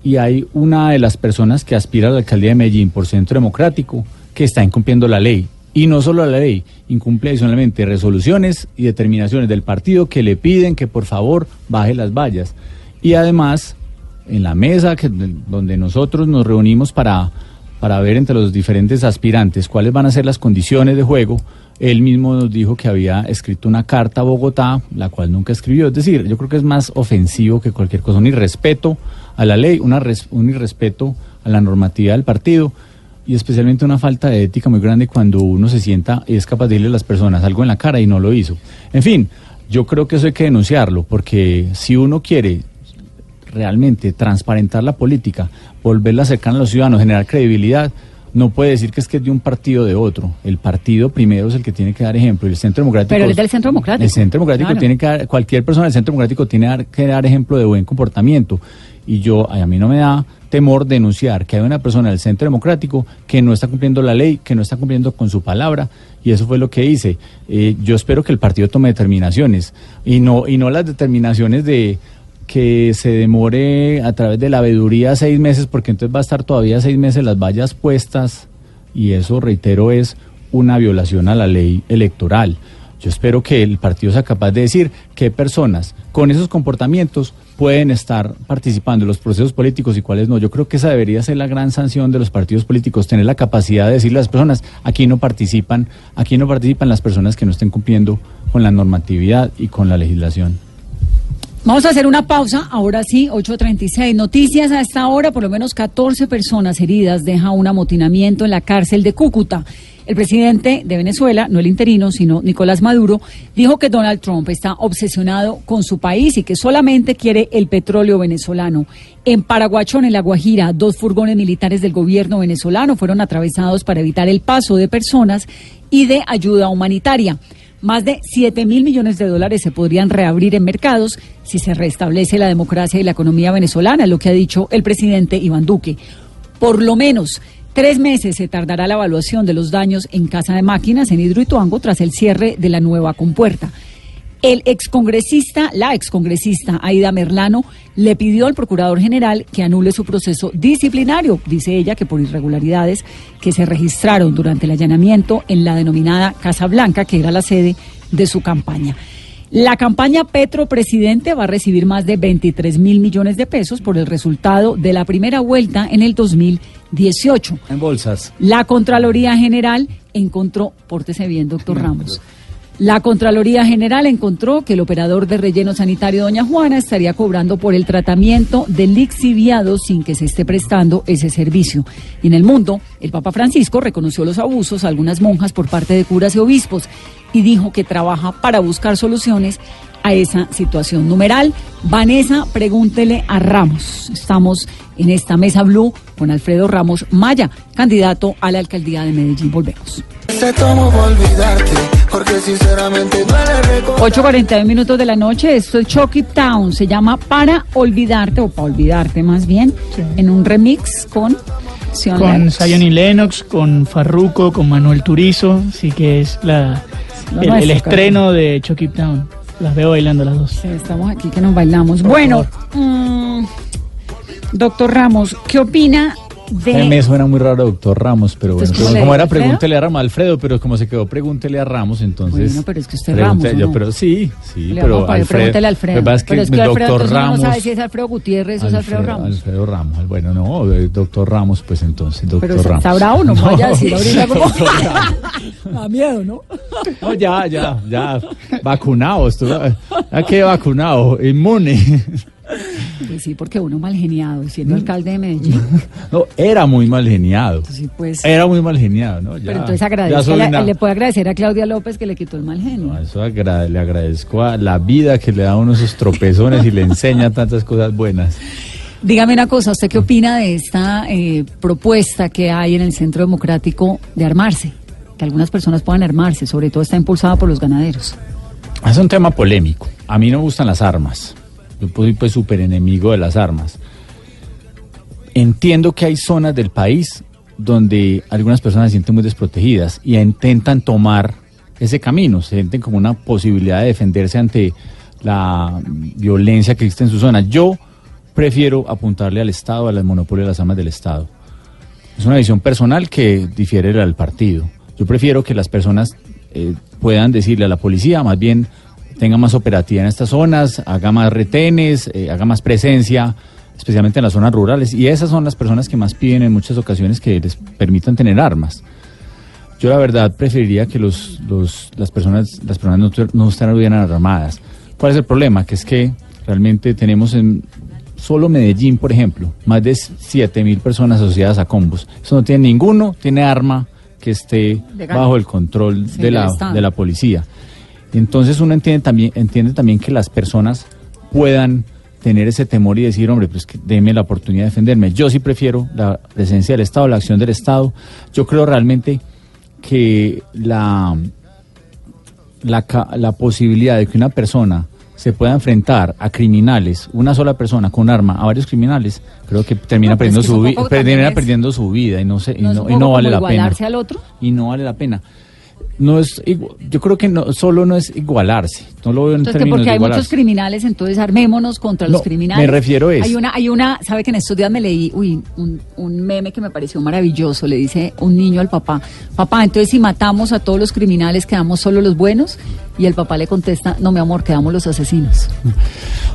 Y hay una de las personas que aspira a la alcaldía de Medellín por Centro Democrático que está incumpliendo la ley. Y no solo la ley, incumple adicionalmente resoluciones y determinaciones del partido que le piden que por favor baje las vallas. Y además, en la mesa que, donde nosotros nos reunimos para, para ver entre los diferentes aspirantes cuáles van a ser las condiciones de juego, él mismo nos dijo que había escrito una carta a Bogotá, la cual nunca escribió. Es decir, yo creo que es más ofensivo que cualquier cosa, un irrespeto a la ley, una res- un irrespeto a la normatividad del partido y especialmente una falta de ética muy grande cuando uno se sienta y es capaz de decirle a las personas algo en la cara y no lo hizo. En fin, yo creo que eso hay que denunciarlo, porque si uno quiere realmente transparentar la política, volverla cercana a los ciudadanos, generar credibilidad, no puede decir que es que es de un partido o de otro. El partido primero es el que tiene que dar ejemplo y el Centro Democrático. Pero es del Centro Democrático. El Centro Democrático Claro. tiene que dar, cualquier persona del Centro Democrático tiene que dar ejemplo de buen comportamiento. Y yo, a mí no me da temor denunciar que hay una persona del Centro Democrático que no está cumpliendo la ley, que no está cumpliendo con su palabra, y eso fue lo que hice. Eh, yo espero que el partido tome determinaciones, y no, y no las determinaciones de que se demore a través de la veeduría seis meses, porque entonces va a estar todavía seis meses las vallas puestas, y eso, reitero, es una violación a la ley electoral. Yo espero que el partido sea capaz de decir qué personas con esos comportamientos pueden estar participando en los procesos políticos y cuáles no. Yo creo que esa debería ser la gran sanción de los partidos políticos, tener la capacidad de decirle a las personas, aquí no participan, aquí no participan las personas que no estén cumpliendo con la normatividad y con la legislación. Vamos a hacer una pausa, ahora sí, 8.36. Noticias a esta hora, por lo menos 14 personas heridas deja un amotinamiento en la cárcel de Cúcuta. El presidente de Venezuela, no el interino, sino Nicolás Maduro, dijo que Donald Trump está obsesionado con su país y que solamente quiere el petróleo venezolano. En Paraguachón, en La Guajira, dos furgones militares del gobierno venezolano fueron atravesados para evitar el paso de personas y de ayuda humanitaria. Más de 7 mil millones de dólares se podrían reabrir en mercados si se restablece la democracia y la economía venezolana, lo que ha dicho el presidente Iván Duque. Por lo menos tres meses se tardará la evaluación de los daños en Casa de Máquinas en Hidroituango tras el cierre de la nueva compuerta. El excongresista, la excongresista Aida Merlano, le pidió al procurador general que anule su proceso disciplinario, dice ella que por irregularidades que se registraron durante el allanamiento en la denominada Casa Blanca, que era la sede de su campaña. La campaña Petro Presidente va a recibir más de 23 mil millones de pesos por el resultado de la primera vuelta en el 2018. En bolsas. La Contraloría General encontró, pórtese bien, doctor Ramos. La Contraloría General encontró que el operador de relleno sanitario Doña Juana estaría cobrando por el tratamiento del lixiviado sin que se esté prestando ese servicio. Y en el mundo, el Papa Francisco reconoció los abusos a algunas monjas por parte de curas y obispos y dijo que trabaja para buscar soluciones a esa situación. Numeral, Vanessa, pregúntele a Ramos. Estamos en esta mesa blue con Alfredo Ramos Maya, candidato a la alcaldía de Medellín. Volvemos. Tomo olvidarte, porque sinceramente duele recordar. 8.41 minutos de la noche, esto es Chucky Town, se llama Para Olvidarte, o Para Olvidarte más bien, en un remix con Sion Con. Zion y Lennox, con Farruko, con Manuel Turizo, así que es la, el, estreno de Chucky Town. Las veo bailando las dos. Estamos aquí que nos bailamos. Bueno, mm, doctor Ramos, ¿qué opina de... Me suena muy raro, doctor Ramos, pero bueno, Entonces, ¿cómo como, era Alfredo? pregúntele a Ramos, Alfredo, pero como se quedó pregúntele a Ramos, entonces. Bueno, pero es que usted Ramos, ¿o yo, no? pero sí, sí, Le pero Alfredo. pregúntele a Alfredo. pasa es que pero es que el Alfredo doctor Ramos. no sabe si es Alfredo Gutiérrez o es Alfredo Ramos. Alfredo Ramos, bueno, no, eh, doctor Ramos, pues entonces, doctor Pero Ramos. está bravo, (laughs) no, vaya a decir ahorita (laughs) como... (laughs) da miedo, ¿no? No, ya, ya, ya, vacunado, estuvo, ya quedé vacunado, inmune. Pues sí, porque uno mal geniado, y siendo alcalde de Medellín. (laughs) No, era muy mal geniado. Sí, pues. Era muy mal geniado, ¿no? Ya- Pero entonces la- una- le puede agradecer a Claudia López que le quitó el mal genio. No, eso le agradezco a la vida que le da a uno esos tropezones y le enseña (laughs) tantas cosas buenas. Dígame una cosa, ¿usted qué opina de esta eh, propuesta que hay en el Centro Democrático de armarse? Que algunas personas puedan armarse, sobre todo está impulsada por los ganaderos. Es un tema polémico. A mí no me gustan las armas. Yo soy pues súper enemigo de las armas. Entiendo que hay zonas del país donde algunas personas se sienten muy desprotegidas y intentan tomar ese camino, se sienten como una posibilidad de defenderse ante la violencia que existe en su zona. Yo prefiero apuntarle al Estado, al monopolio de las armas del Estado. Es una visión personal que difiere del partido. Yo prefiero que las personas eh, puedan decirle a la policía, más bien tenga más operativa en estas zonas, haga más retenes, eh, haga más presencia, especialmente en las zonas rurales. Y esas son las personas que más piden en muchas ocasiones que les permitan tener armas. Yo la verdad preferiría que los, los- las personas, las personas no, no estuvieran armadas. ¿Cuál es el problema? Que es que realmente tenemos en solo Medellín, por ejemplo, más de 7 mil personas asociadas a combos. Eso no tiene ninguno, tiene arma que esté Legal. bajo el control Sí, de, la, de la policía. Entonces uno entiende también, entiende también que las personas puedan tener ese temor y decir, hombre, pues que deme la oportunidad de defenderme. Yo sí prefiero la presencia del Estado, la acción del Estado. Yo creo realmente que la, la, la posibilidad de que una persona se pueda enfrentar a criminales, una sola persona con arma, a varios criminales, creo que termina, No, pero es perdiendo, que su termina perdiendo su vida y no, se, y ¿No y no vale la pena. igualarse al otro? Y no vale la pena. No es igu- yo creo que no, solo no es igualarse, no lo veo en Entonces, que términos porque de hay muchos criminales, entonces armémonos contra los criminales. me refiero es- Hay una, hay una, sabe que en estos días me leí, uy, un, un meme que me pareció maravilloso. Le dice un niño al papá, papá, entonces si matamos a todos los criminales, quedamos solo los buenos. Y el papá le contesta, no, mi amor, quedamos los asesinos.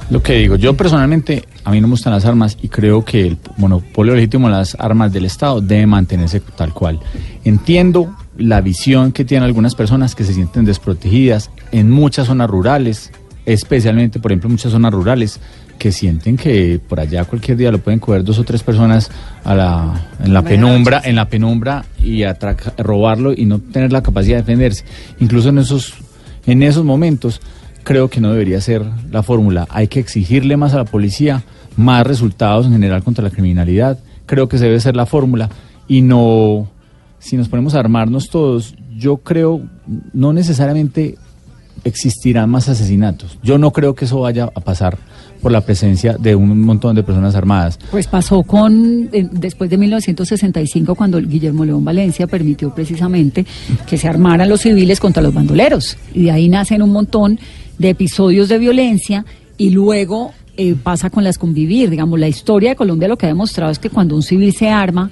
Lo que digo, yo personalmente, a mí no me gustan las armas y creo que el monopolio legítimo de las armas del Estado debe mantenerse tal cual. Entiendo la visión que tienen algunas personas que se sienten desprotegidas en muchas zonas rurales, especialmente, por ejemplo, en muchas zonas rurales, que sienten que por allá cualquier día lo pueden coger dos o tres personas a la, en la penumbra, en la penumbra y atraca- robarlo y no tener la capacidad de defenderse. Incluso en esos, en esos momentos creo que no debería ser la fórmula. Hay que exigirle más a la policía, más resultados en general contra la criminalidad. Creo que esa debe ser la fórmula y no, si nos ponemos a armarnos todos, yo creo no necesariamente existirán más asesinatos. Yo no creo que eso vaya a pasar por la presencia de un montón de personas armadas. Pues pasó con, eh, después de 1965, cuando Guillermo León Valencia permitió precisamente que se armaran los civiles contra los bandoleros. Y de ahí nacen un montón de episodios de violencia y luego eh, pasa con las convivir. Digamos, la historia de Colombia lo que ha demostrado es que cuando un civil se arma,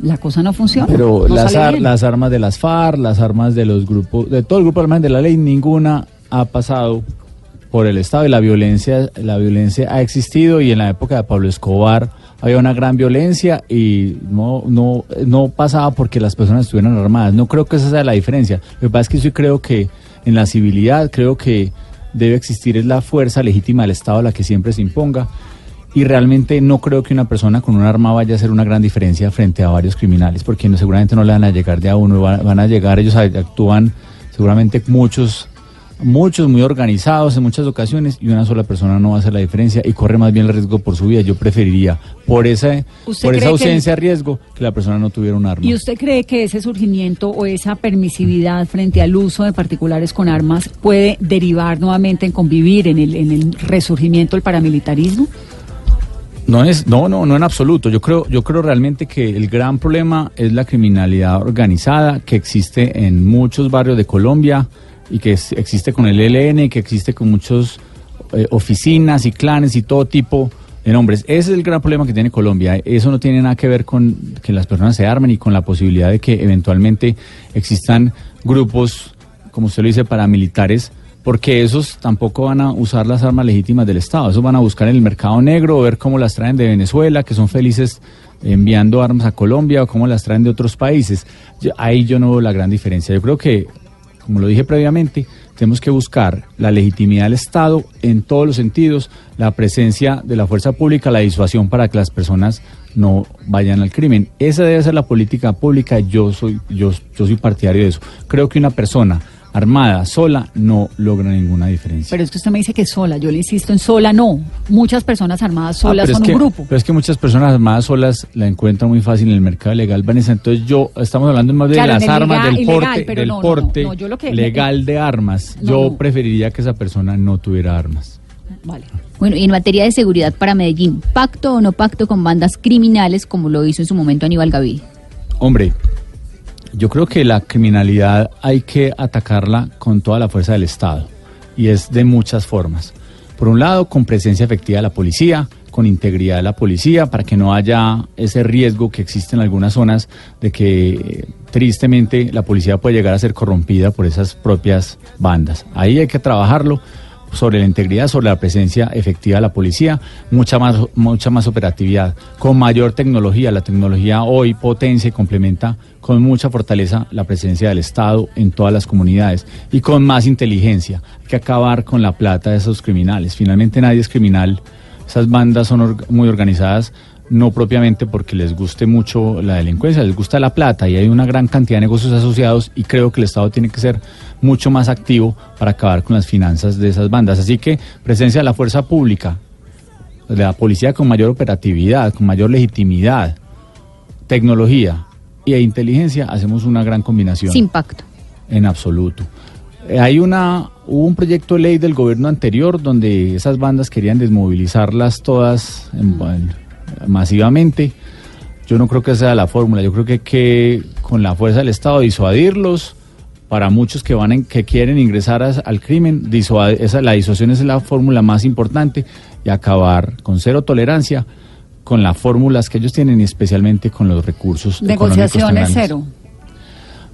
la cosa no funciona. Pero no las, ar- las armas de las FARC, las armas de los grupos, de todo el grupo armado de la ley, ninguna ha pasado por el Estado y la violencia, la violencia ha existido y en la época de Pablo Escobar había una gran violencia y no, no, no pasaba porque las personas estuvieran armadas. No creo que esa sea la diferencia. Lo que pasa es que yo creo que en la civilidad, creo que debe existir es la fuerza legítima del Estado la que siempre se imponga y realmente no creo que una persona con un arma vaya a hacer una gran diferencia frente a varios criminales, porque no, seguramente no le van a llegar de a uno, van, van a llegar, ellos actúan seguramente muchos, muchos muy organizados en muchas ocasiones y una sola persona no va a hacer la diferencia y corre más bien el riesgo por su vida. Yo preferiría, por esa, ¿Usted por esa ausencia de riesgo, que la persona no tuviera un arma. ¿Y usted cree que ese surgimiento o esa permisividad frente al uso de particulares con armas puede derivar nuevamente en convivir, en el, en el resurgimiento del paramilitarismo? No es, no, no, no en absoluto. Yo creo, yo creo realmente que el gran problema es la criminalidad organizada que existe en muchos barrios de Colombia y que existe con el ELN, que existe con muchas oficinas y clanes y todo tipo de nombres. Ese es el gran problema que tiene Colombia. Eso no tiene nada que ver con que las personas se armen y con la posibilidad de que eventualmente existan grupos, como usted lo dice, paramilitares porque esos tampoco van a usar las armas legítimas del Estado, esos van a buscar en el mercado negro, ver cómo las traen de Venezuela, que son felices enviando armas a Colombia o cómo las traen de otros países. Yo- ahí yo no veo la gran diferencia. Yo creo que, como lo dije previamente, tenemos que buscar la legitimidad del Estado en todos los sentidos, la presencia de la fuerza pública, la disuasión para que las personas no vayan al crimen. Esa debe ser la política pública. Yo soy, yo, yo soy partidario de eso. Creo que una persona armada, sola, no logra ninguna diferencia. Pero es que usted me dice que sola, yo le insisto en sola, no. Muchas personas armadas Ah, solas son que- un grupo. Pero es que muchas personas armadas solas la encuentran muy fácil en el mercado legal, Vanessa. Entonces yo, estamos hablando más de Claro, las armas, legal- del porte, del no, porte no, yo lo que- legal de armas. Yo preferiría que esa persona no tuviera armas. Vale. Bueno, y en materia de seguridad para Medellín, ¿pacto o no pacto con bandas criminales como lo hizo en su momento Aníbal Gaviria? Hombre, yo creo que la criminalidad hay que atacarla con toda la fuerza del Estado y es de muchas formas. Por un lado, con presencia efectiva de la policía, con integridad de la policía, para que no haya ese riesgo que existe en algunas zonas de que eh, tristemente la policía puede llegar a ser corrompida por esas propias bandas. Ahí hay que trabajarlo sobre la integridad, sobre la presencia efectiva de la policía, mucha más, mucha más operatividad, con mayor tecnología. La tecnología hoy potencia y complementa con mucha fortaleza la presencia del Estado en todas las comunidades y con más inteligencia. Hay que acabar con la plata de esos criminales. Finalmente nadie es criminal. Esas bandas son muy organizadas no propiamente porque les guste mucho la delincuencia, les gusta la plata y hay una gran cantidad de negocios asociados y creo que el Estado tiene que ser mucho más activo para acabar con las finanzas de esas bandas. Así que presencia de la fuerza pública, de la policía con mayor operatividad, con mayor legitimidad, tecnología e inteligencia, hacemos una gran combinación. Sin pacto. En absoluto. Eh, Hay una, hubo un proyecto de ley del gobierno anterior donde esas bandas querían desmovilizarlas todas en- en- masivamente. Yo no creo que esa sea la fórmula. Yo creo que hay que con la fuerza del Estado disuadirlos. Para muchos que van en- que quieren ingresar a- al crimen, disuade- esa, la disuasión es la fórmula más importante y acabar con cero tolerancia con las fórmulas que ellos tienen y especialmente con los recursos Negociaciones cero.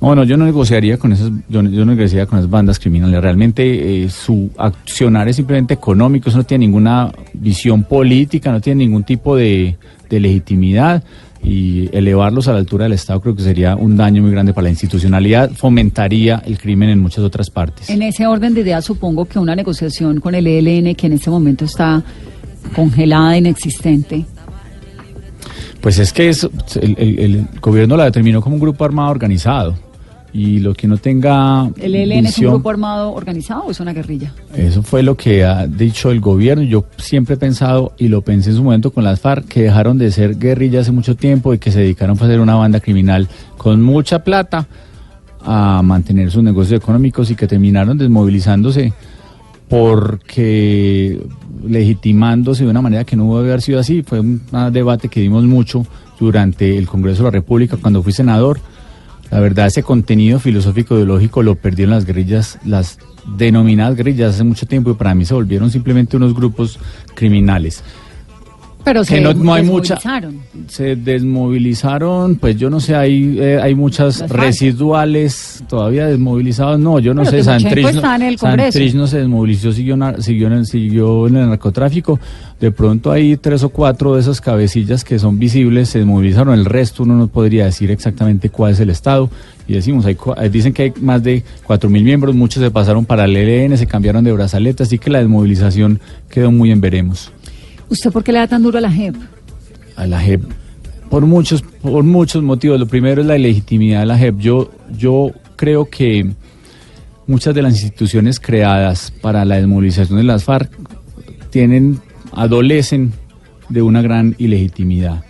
Bueno, yo no negociaría con esas, yo, no- yo no negociaría con esas bandas criminales. Realmente eh, su accionar es simplemente económico, eso no tiene ninguna visión política, no tiene ningún tipo de, de legitimidad y elevarlos a la altura del Estado creo que sería un daño muy grande para la institucionalidad, fomentaría el crimen en muchas otras partes. En ese orden de ideas, supongo que una negociación con el ELN, que en este momento está congelada, inexistente. Pues es que es, el, el- el gobierno la determinó como un grupo armado organizado y lo que no tenga ¿El ELN es un visión- grupo armado organizado o es una guerrilla? Eso fue lo que ha dicho el gobierno. Yo siempre he pensado, y lo pensé en su momento con las FARC, que dejaron de ser guerrillas hace mucho tiempo y que se dedicaron a ser una banda criminal con mucha plata a mantener sus negocios económicos y que terminaron desmovilizándose porque legitimándose de una manera que no debe haber sido así. Fue un debate que dimos mucho durante el Congreso de la República cuando fui senador. La verdad, ese contenido filosófico ideológico lo perdieron las guerrillas, las denominadas guerrillas hace mucho tiempo y para mí se volvieron simplemente unos grupos criminales. Pero Que se no- no hay mucha-. Se desmovilizaron, pues yo no sé, hay, eh, hay muchas residuales todavía desmovilizados. No, yo no Pero sé, Santrich, no-. Santrich se desmovilizó, siguió, siguió, en el, siguió en el narcotráfico. De pronto hay tres o cuatro de esas cabecillas que son visibles, se desmovilizaron. El resto uno no podría decir exactamente cuál es el estado. Y decimos, hay, eh, dicen que hay más de cuatro mil miembros, muchos se pasaron para el ELN, se cambiaron de brazaleta, así que la desmovilización quedó muy en veremos. ¿Usted por qué le da tan duro a la JEP? a la JEP por muchos por muchos motivos. Lo primero es la ilegitimidad de la JEP. Yo yo creo que muchas de las instituciones creadas para la desmovilización de las FARC tienen adolecen de una gran ilegitimidad.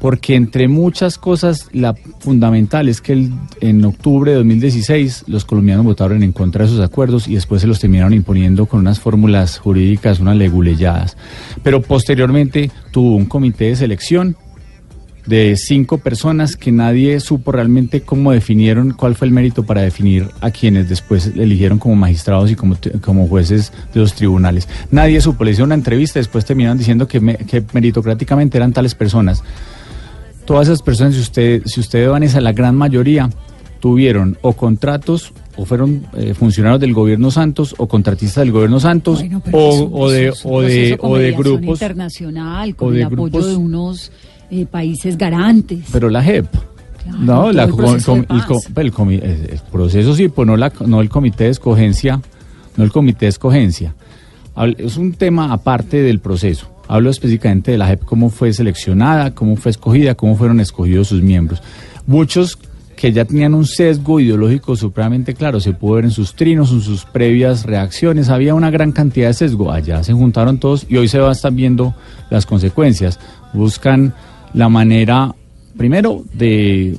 Porque entre muchas cosas, la fundamental es que el- en octubre de 2016 los colombianos votaron en contra de esos acuerdos y después se los terminaron imponiendo con unas fórmulas jurídicas, unas leguleyadas. Pero posteriormente tuvo un comité de selección de cinco personas que nadie supo realmente cómo definieron, cuál fue el mérito para definir a quienes después eligieron como magistrados y como, como jueces de los tribunales. Nadie supo, le hicieron una entrevista, después terminaron diciendo que, me- que meritocráticamente eran tales personas. Todas esas personas, si usted, si usted Vanessa, la gran mayoría tuvieron o contratos o fueron eh, funcionarios del gobierno Santos o contratistas del gobierno Santos Bueno, o, o de, eso es un o de, con o de grupos. internacional, con o el apoyo de unos eh, países garantes. Pero la JEP. Claro, no, la el proceso com- de el, proceso sí, pues no, la, no el comité de escogencia no el comité de escogencia. Es un tema aparte del proceso. Hablo específicamente de la JEP, cómo fue seleccionada, cómo fue escogida, cómo fueron escogidos sus miembros. Muchos que ya tenían un sesgo ideológico supremamente claro, se pudo ver en sus trinos, en sus previas reacciones, había una gran cantidad de sesgo, allá se juntaron todos y hoy se va a estar viendo las consecuencias. Buscan la manera, primero, de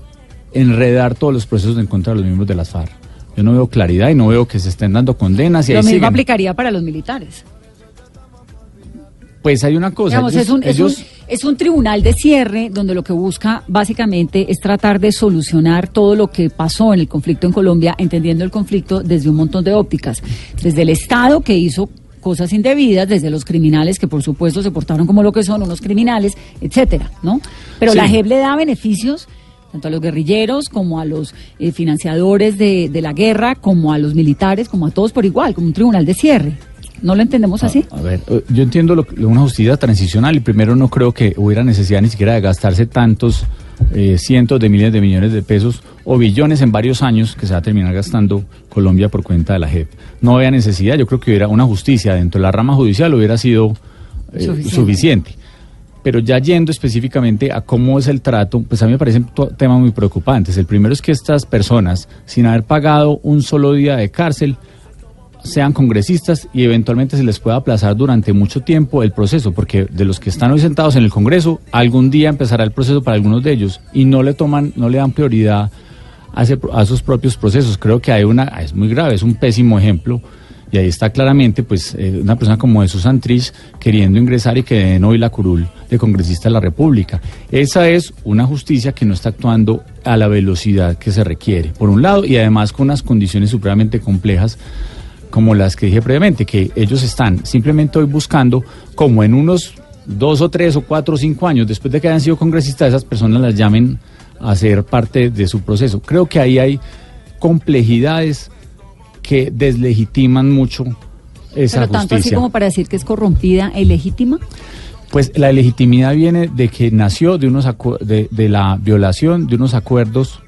enredar todos los procesos en contra de los miembros de las FARC. Yo no veo claridad y no veo que se estén dando condenas y Lo ahí mismo siguen. aplicaría para los militares. Pues hay una cosa, Digamos, ellos- es, un, es, un, es un tribunal de cierre donde lo que busca básicamente es tratar de solucionar todo lo que pasó en el conflicto en Colombia, entendiendo el conflicto desde un montón de ópticas. Desde el Estado que hizo cosas indebidas, desde los criminales que por supuesto se portaron como lo que son unos criminales, etcétera, ¿no? Pero Sí. la JEP le da beneficios tanto a los guerrilleros como a los eh, financiadores de, de la guerra, como a los militares, como a todos por igual, como un tribunal de cierre. ¿No lo entendemos así? A ver, eh, yo entiendo lo, que- una justicia transicional y primero no creo que hubiera necesidad ni siquiera de gastarse tantos eh, cientos de miles de millones de pesos o billones en varios años que se va a terminar gastando Colombia por cuenta de la JEP. No había necesidad, yo creo que hubiera una justicia dentro de la rama judicial hubiera sido eh, Suficiente. suficiente. Pero ya yendo específicamente a cómo es el trato, pues a mí me parecen temas muy preocupantes. El primero es que estas personas, sin haber pagado un solo día de cárcel, sean congresistas y eventualmente se les pueda aplazar durante mucho tiempo el proceso, porque de los que están hoy sentados en el Congreso, algún día empezará el proceso para algunos de ellos y no le toman, no le dan prioridad a, ese- a sus propios procesos. Creo que hay una, es muy grave, es un pésimo ejemplo. Y ahí está claramente, pues, eh, una persona como Jesús Santrich queriendo ingresar y que den hoy la curul de congresista de la República. Esa es una justicia que no está actuando a la velocidad que se requiere, por un lado, y además con unas condiciones supremamente complejas como las que dije previamente, que ellos están simplemente hoy buscando, como en unos dos o tres o cuatro o cinco años después de que hayan sido congresistas, esas personas las llamen a ser parte de su proceso. Creo que ahí hay complejidades que deslegitiman mucho esa Pero tanto así como para decir que es corrompida e ilegítima. Pues la legitimidad viene de que nació de unos de, de la violación de unos acuerdos,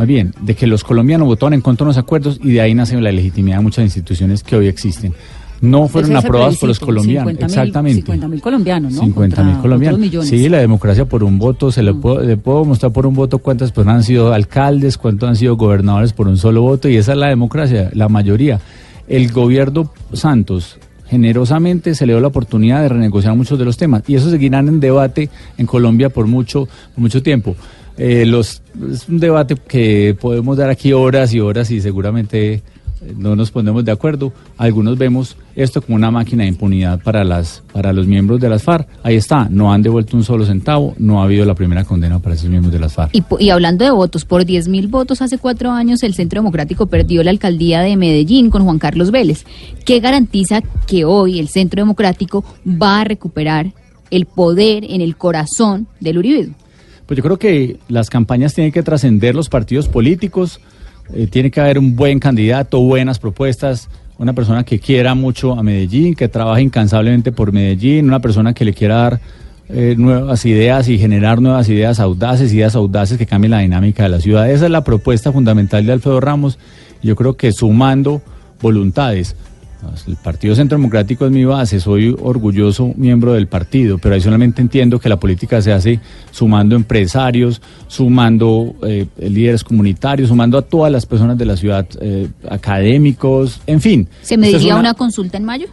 más bien, de que los colombianos votaron en contra de unos acuerdos y de ahí nace la legitimidad de muchas instituciones que hoy existen. No fueron Ese es el aprobados por los colombianos, 50.000 exactamente. 50.000 colombianos, ¿no? 50 mil colombianos. Sí, la democracia por un voto, se le, puedo, le puedo mostrar por un voto cuántas personas han sido alcaldes, cuántos han sido gobernadores por un solo voto, y esa es la democracia, la mayoría. El gobierno Santos generosamente se le dio la oportunidad de renegociar muchos de los temas, y eso seguirán en debate en Colombia por mucho, por mucho tiempo. Eh, los, es un debate que podemos dar aquí horas y horas y seguramente eh, no nos ponemos de acuerdo. Algunos vemos esto como una máquina de impunidad para las para los miembros de las FARC. Ahí está, no han devuelto un solo centavo, no ha habido la primera condena para esos miembros de las FARC. Y, hablando de votos, por 10 mil votos hace cuatro años el Centro Democrático perdió la alcaldía de Medellín con Juan Carlos Vélez. ¿Qué garantiza que hoy el Centro Democrático va a recuperar el poder en el corazón del uribismo? Pues yo creo que las campañas tienen que trascender los partidos políticos, eh, tiene que haber un buen candidato, buenas propuestas, una persona que quiera mucho a Medellín, que trabaje incansablemente por Medellín, una persona que le quiera dar eh, nuevas ideas y generar nuevas ideas audaces, ideas audaces que cambien la dinámica de la ciudad. Esa es la propuesta fundamental de Alfredo Ramos. Yo creo que sumando voluntades, el Partido Centro Democrático es mi base, soy orgulloso miembro del partido, pero adicionalmente entiendo que la política se hace sumando empresarios, sumando eh, líderes comunitarios, sumando a todas las personas de la ciudad, eh, académicos, en fin. ¿Se Esta es mediría una- una consulta en mayo?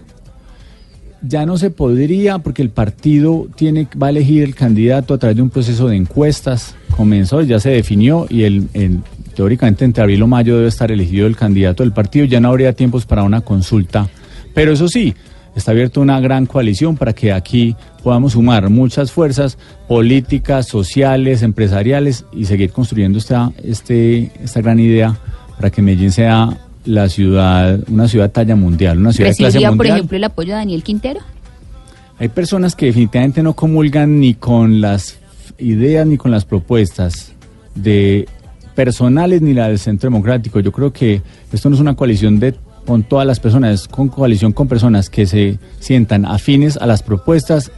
ya no se podría porque el partido tiene va a elegir el candidato a través de un proceso de encuestas. Comenzó, ya se definió y el, el- teóricamente entre abril o mayo debe estar elegido el candidato del partido. Ya no habría tiempos para una consulta. Pero eso sí, está abierta una gran coalición para que aquí podamos sumar muchas fuerzas políticas, sociales, empresariales y seguir construyendo esta, este, esta gran idea para que Medellín sea la ciudad, una ciudad talla mundial, una ciudad de clase ¿Recibiría, por mundial. ejemplo, el apoyo de Daniel Quintero? Hay personas que definitivamente no comulgan ni con las ideas ni con las propuestas de personales ni la del Centro Democrático. Yo creo que esto no es una coalición de con todas las personas, es con coalición con personas que se sientan afines a las propuestas,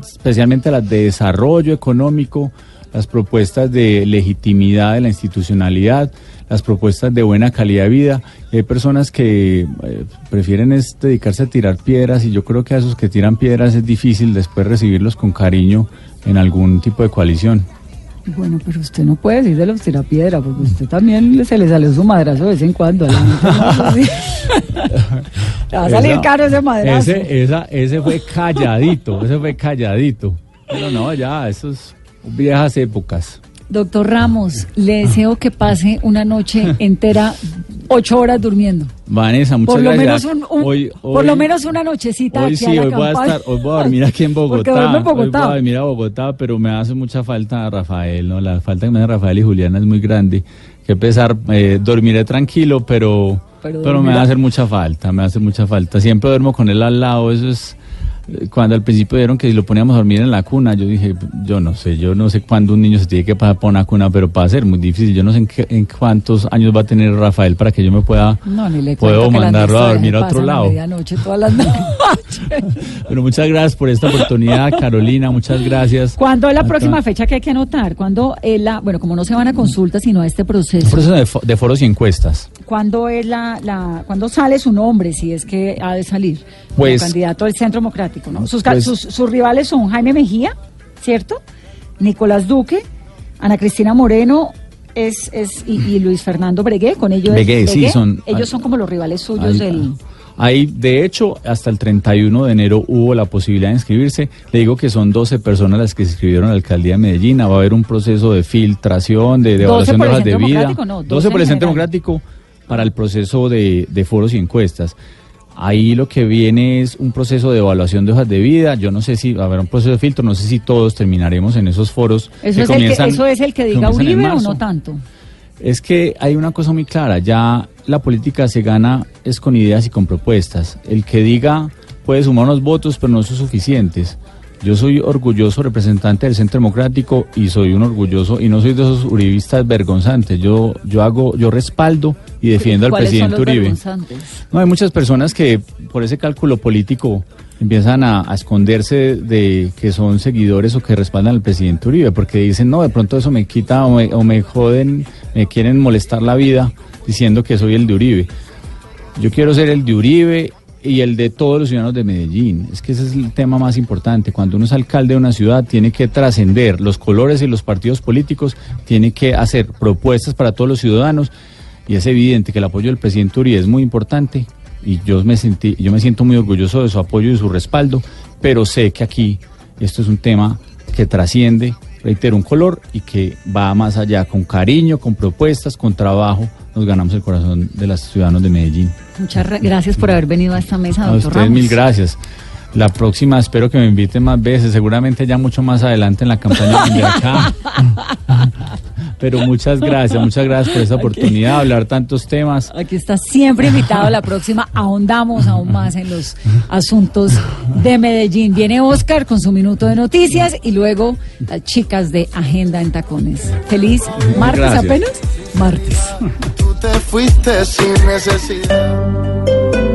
especialmente las de desarrollo económico, las propuestas de legitimidad de la institucionalidad, las propuestas de buena calidad de vida. Hay personas que eh, prefieren dedicarse a tirar piedras y yo creo que a esos que tiran piedras es difícil después recibirlos con cariño en algún tipo de coalición. Bueno, pero usted no puede decir de los tirapiedra, porque usted también se le salió su madrazo de vez en cuando. a la gente. Le va a salir Esa- caro ese madrazo. Ese, esa, ese fue calladito, ese fue calladito. Pero no, ya, esos viejas épocas. Doctor Ramos, le deseo que pase una noche entera, ocho horas durmiendo. Vanessa, muchas Por lo, gracias. menos un, un- Hoy- por lo menos una nochecita Hoy aquí sí, a la hoy voy a estar, hoy voy a dormir aquí en (laughs) Bogotá. En Hoy voy Bogotá. a dormir a Bogotá, pero me hace mucha falta Rafael, ¿no? La falta que me hace Rafael y Juliana es muy grande. Que pesar, eh, dormiré tranquilo, pero, Pero pero, me va a hacer mucha falta, me va a hacer mucha falta. Siempre duermo con él al lado, eso es... Cuando al principio dijeron que si lo poníamos a dormir en la cuna, yo dije, yo no sé, yo no sé cuándo un niño se tiene que pasar por una cuna, pero va a ser muy difícil. Yo no sé en, qué- en cuántos años va a tener Rafael para que yo me pueda, No, ni le puedo mandarlo a dormir a otro lado. medianoche todas las (laughs) noches. Bueno, muchas gracias por esta oportunidad, Carolina. Muchas gracias. ¿Cuándo es la próxima fecha que hay que anotar? ¿Cuándo es la, bueno, como no se van a consultas, sino a este proceso? Un proceso de, fo- de foros y encuestas. ¿Cuándo es la, la, cuándo sale su nombre, si es que ha de salir? Pues- como candidato del Centro Democrático, ¿no? Sus, ca- Pues- sus, sus rivales son Jaime Mejía, ¿cierto? Nicolás Duque, Ana Cristina Moreno es, es, y, y Luis Fernando Bregué, con ellos. Bregué, sí, son- Ellos son como los rivales suyos Ahí- del. Ahí, de hecho, hasta el 31 de enero hubo la posibilidad de inscribirse. Le digo que son 12 personas las que se inscribieron a la alcaldía de Medellín. Va a haber un proceso de filtración, de, de 12 evaluación de hojas de vida. No, 12 12 por el en Centro. Democrático para el proceso de, de foros y encuestas. Ahí lo que viene es un proceso de evaluación de hojas de vida. Yo no sé si va a haber un proceso de filtro, no sé si todos terminaremos en esos foros. Eso, es, el que, eso es el que diga Uribe o no tanto. Es que hay una cosa muy clara, ya la política se gana es con ideas y con propuestas. El que diga puede sumar unos votos, pero no son suficientes. Yo soy orgulloso representante del Centro Democrático y soy un orgulloso y no soy de esos uribistas vergonzantes. Yo yo hago yo respaldo y defiendo al ¿Cuáles son presidente los Uribe. No, hay muchas personas que por ese cálculo político empiezan a, a esconderse de que son seguidores o que respaldan al presidente Uribe, porque dicen, no, de pronto eso me quita o me, o me joden, me quieren molestar la vida diciendo que soy el de Uribe. Yo quiero ser el de Uribe y el de todos los ciudadanos de Medellín. Es que ese es el tema más importante. Cuando uno es alcalde de una ciudad, tiene que trascender los colores y los partidos políticos, tiene que hacer propuestas para todos los ciudadanos y es evidente que el apoyo del presidente Uribe es muy importante y yo me sentí, yo me siento muy orgulloso de su apoyo y su respaldo, pero sé que aquí esto es un tema que trasciende, reitero, un color y que va más allá, con cariño, con propuestas, con trabajo, nos ganamos el corazón de los ciudadanos de Medellín. Muchas ra- gracias por haber venido a esta mesa, A doctor ustedes Ramos. mil gracias. La próxima espero que me inviten más veces, seguramente ya mucho más adelante en la campaña de acá. (laughs) Pero muchas gracias, muchas gracias por esta oportunidad de hablar tantos temas. Aquí está siempre invitado. La próxima ahondamos aún más en los asuntos de Medellín. Viene Oscar con su minuto de noticias y luego las chicas de Agenda en Tacones. Feliz martes Gracias. apenas. Martes. Tú te fuiste sin necesidad.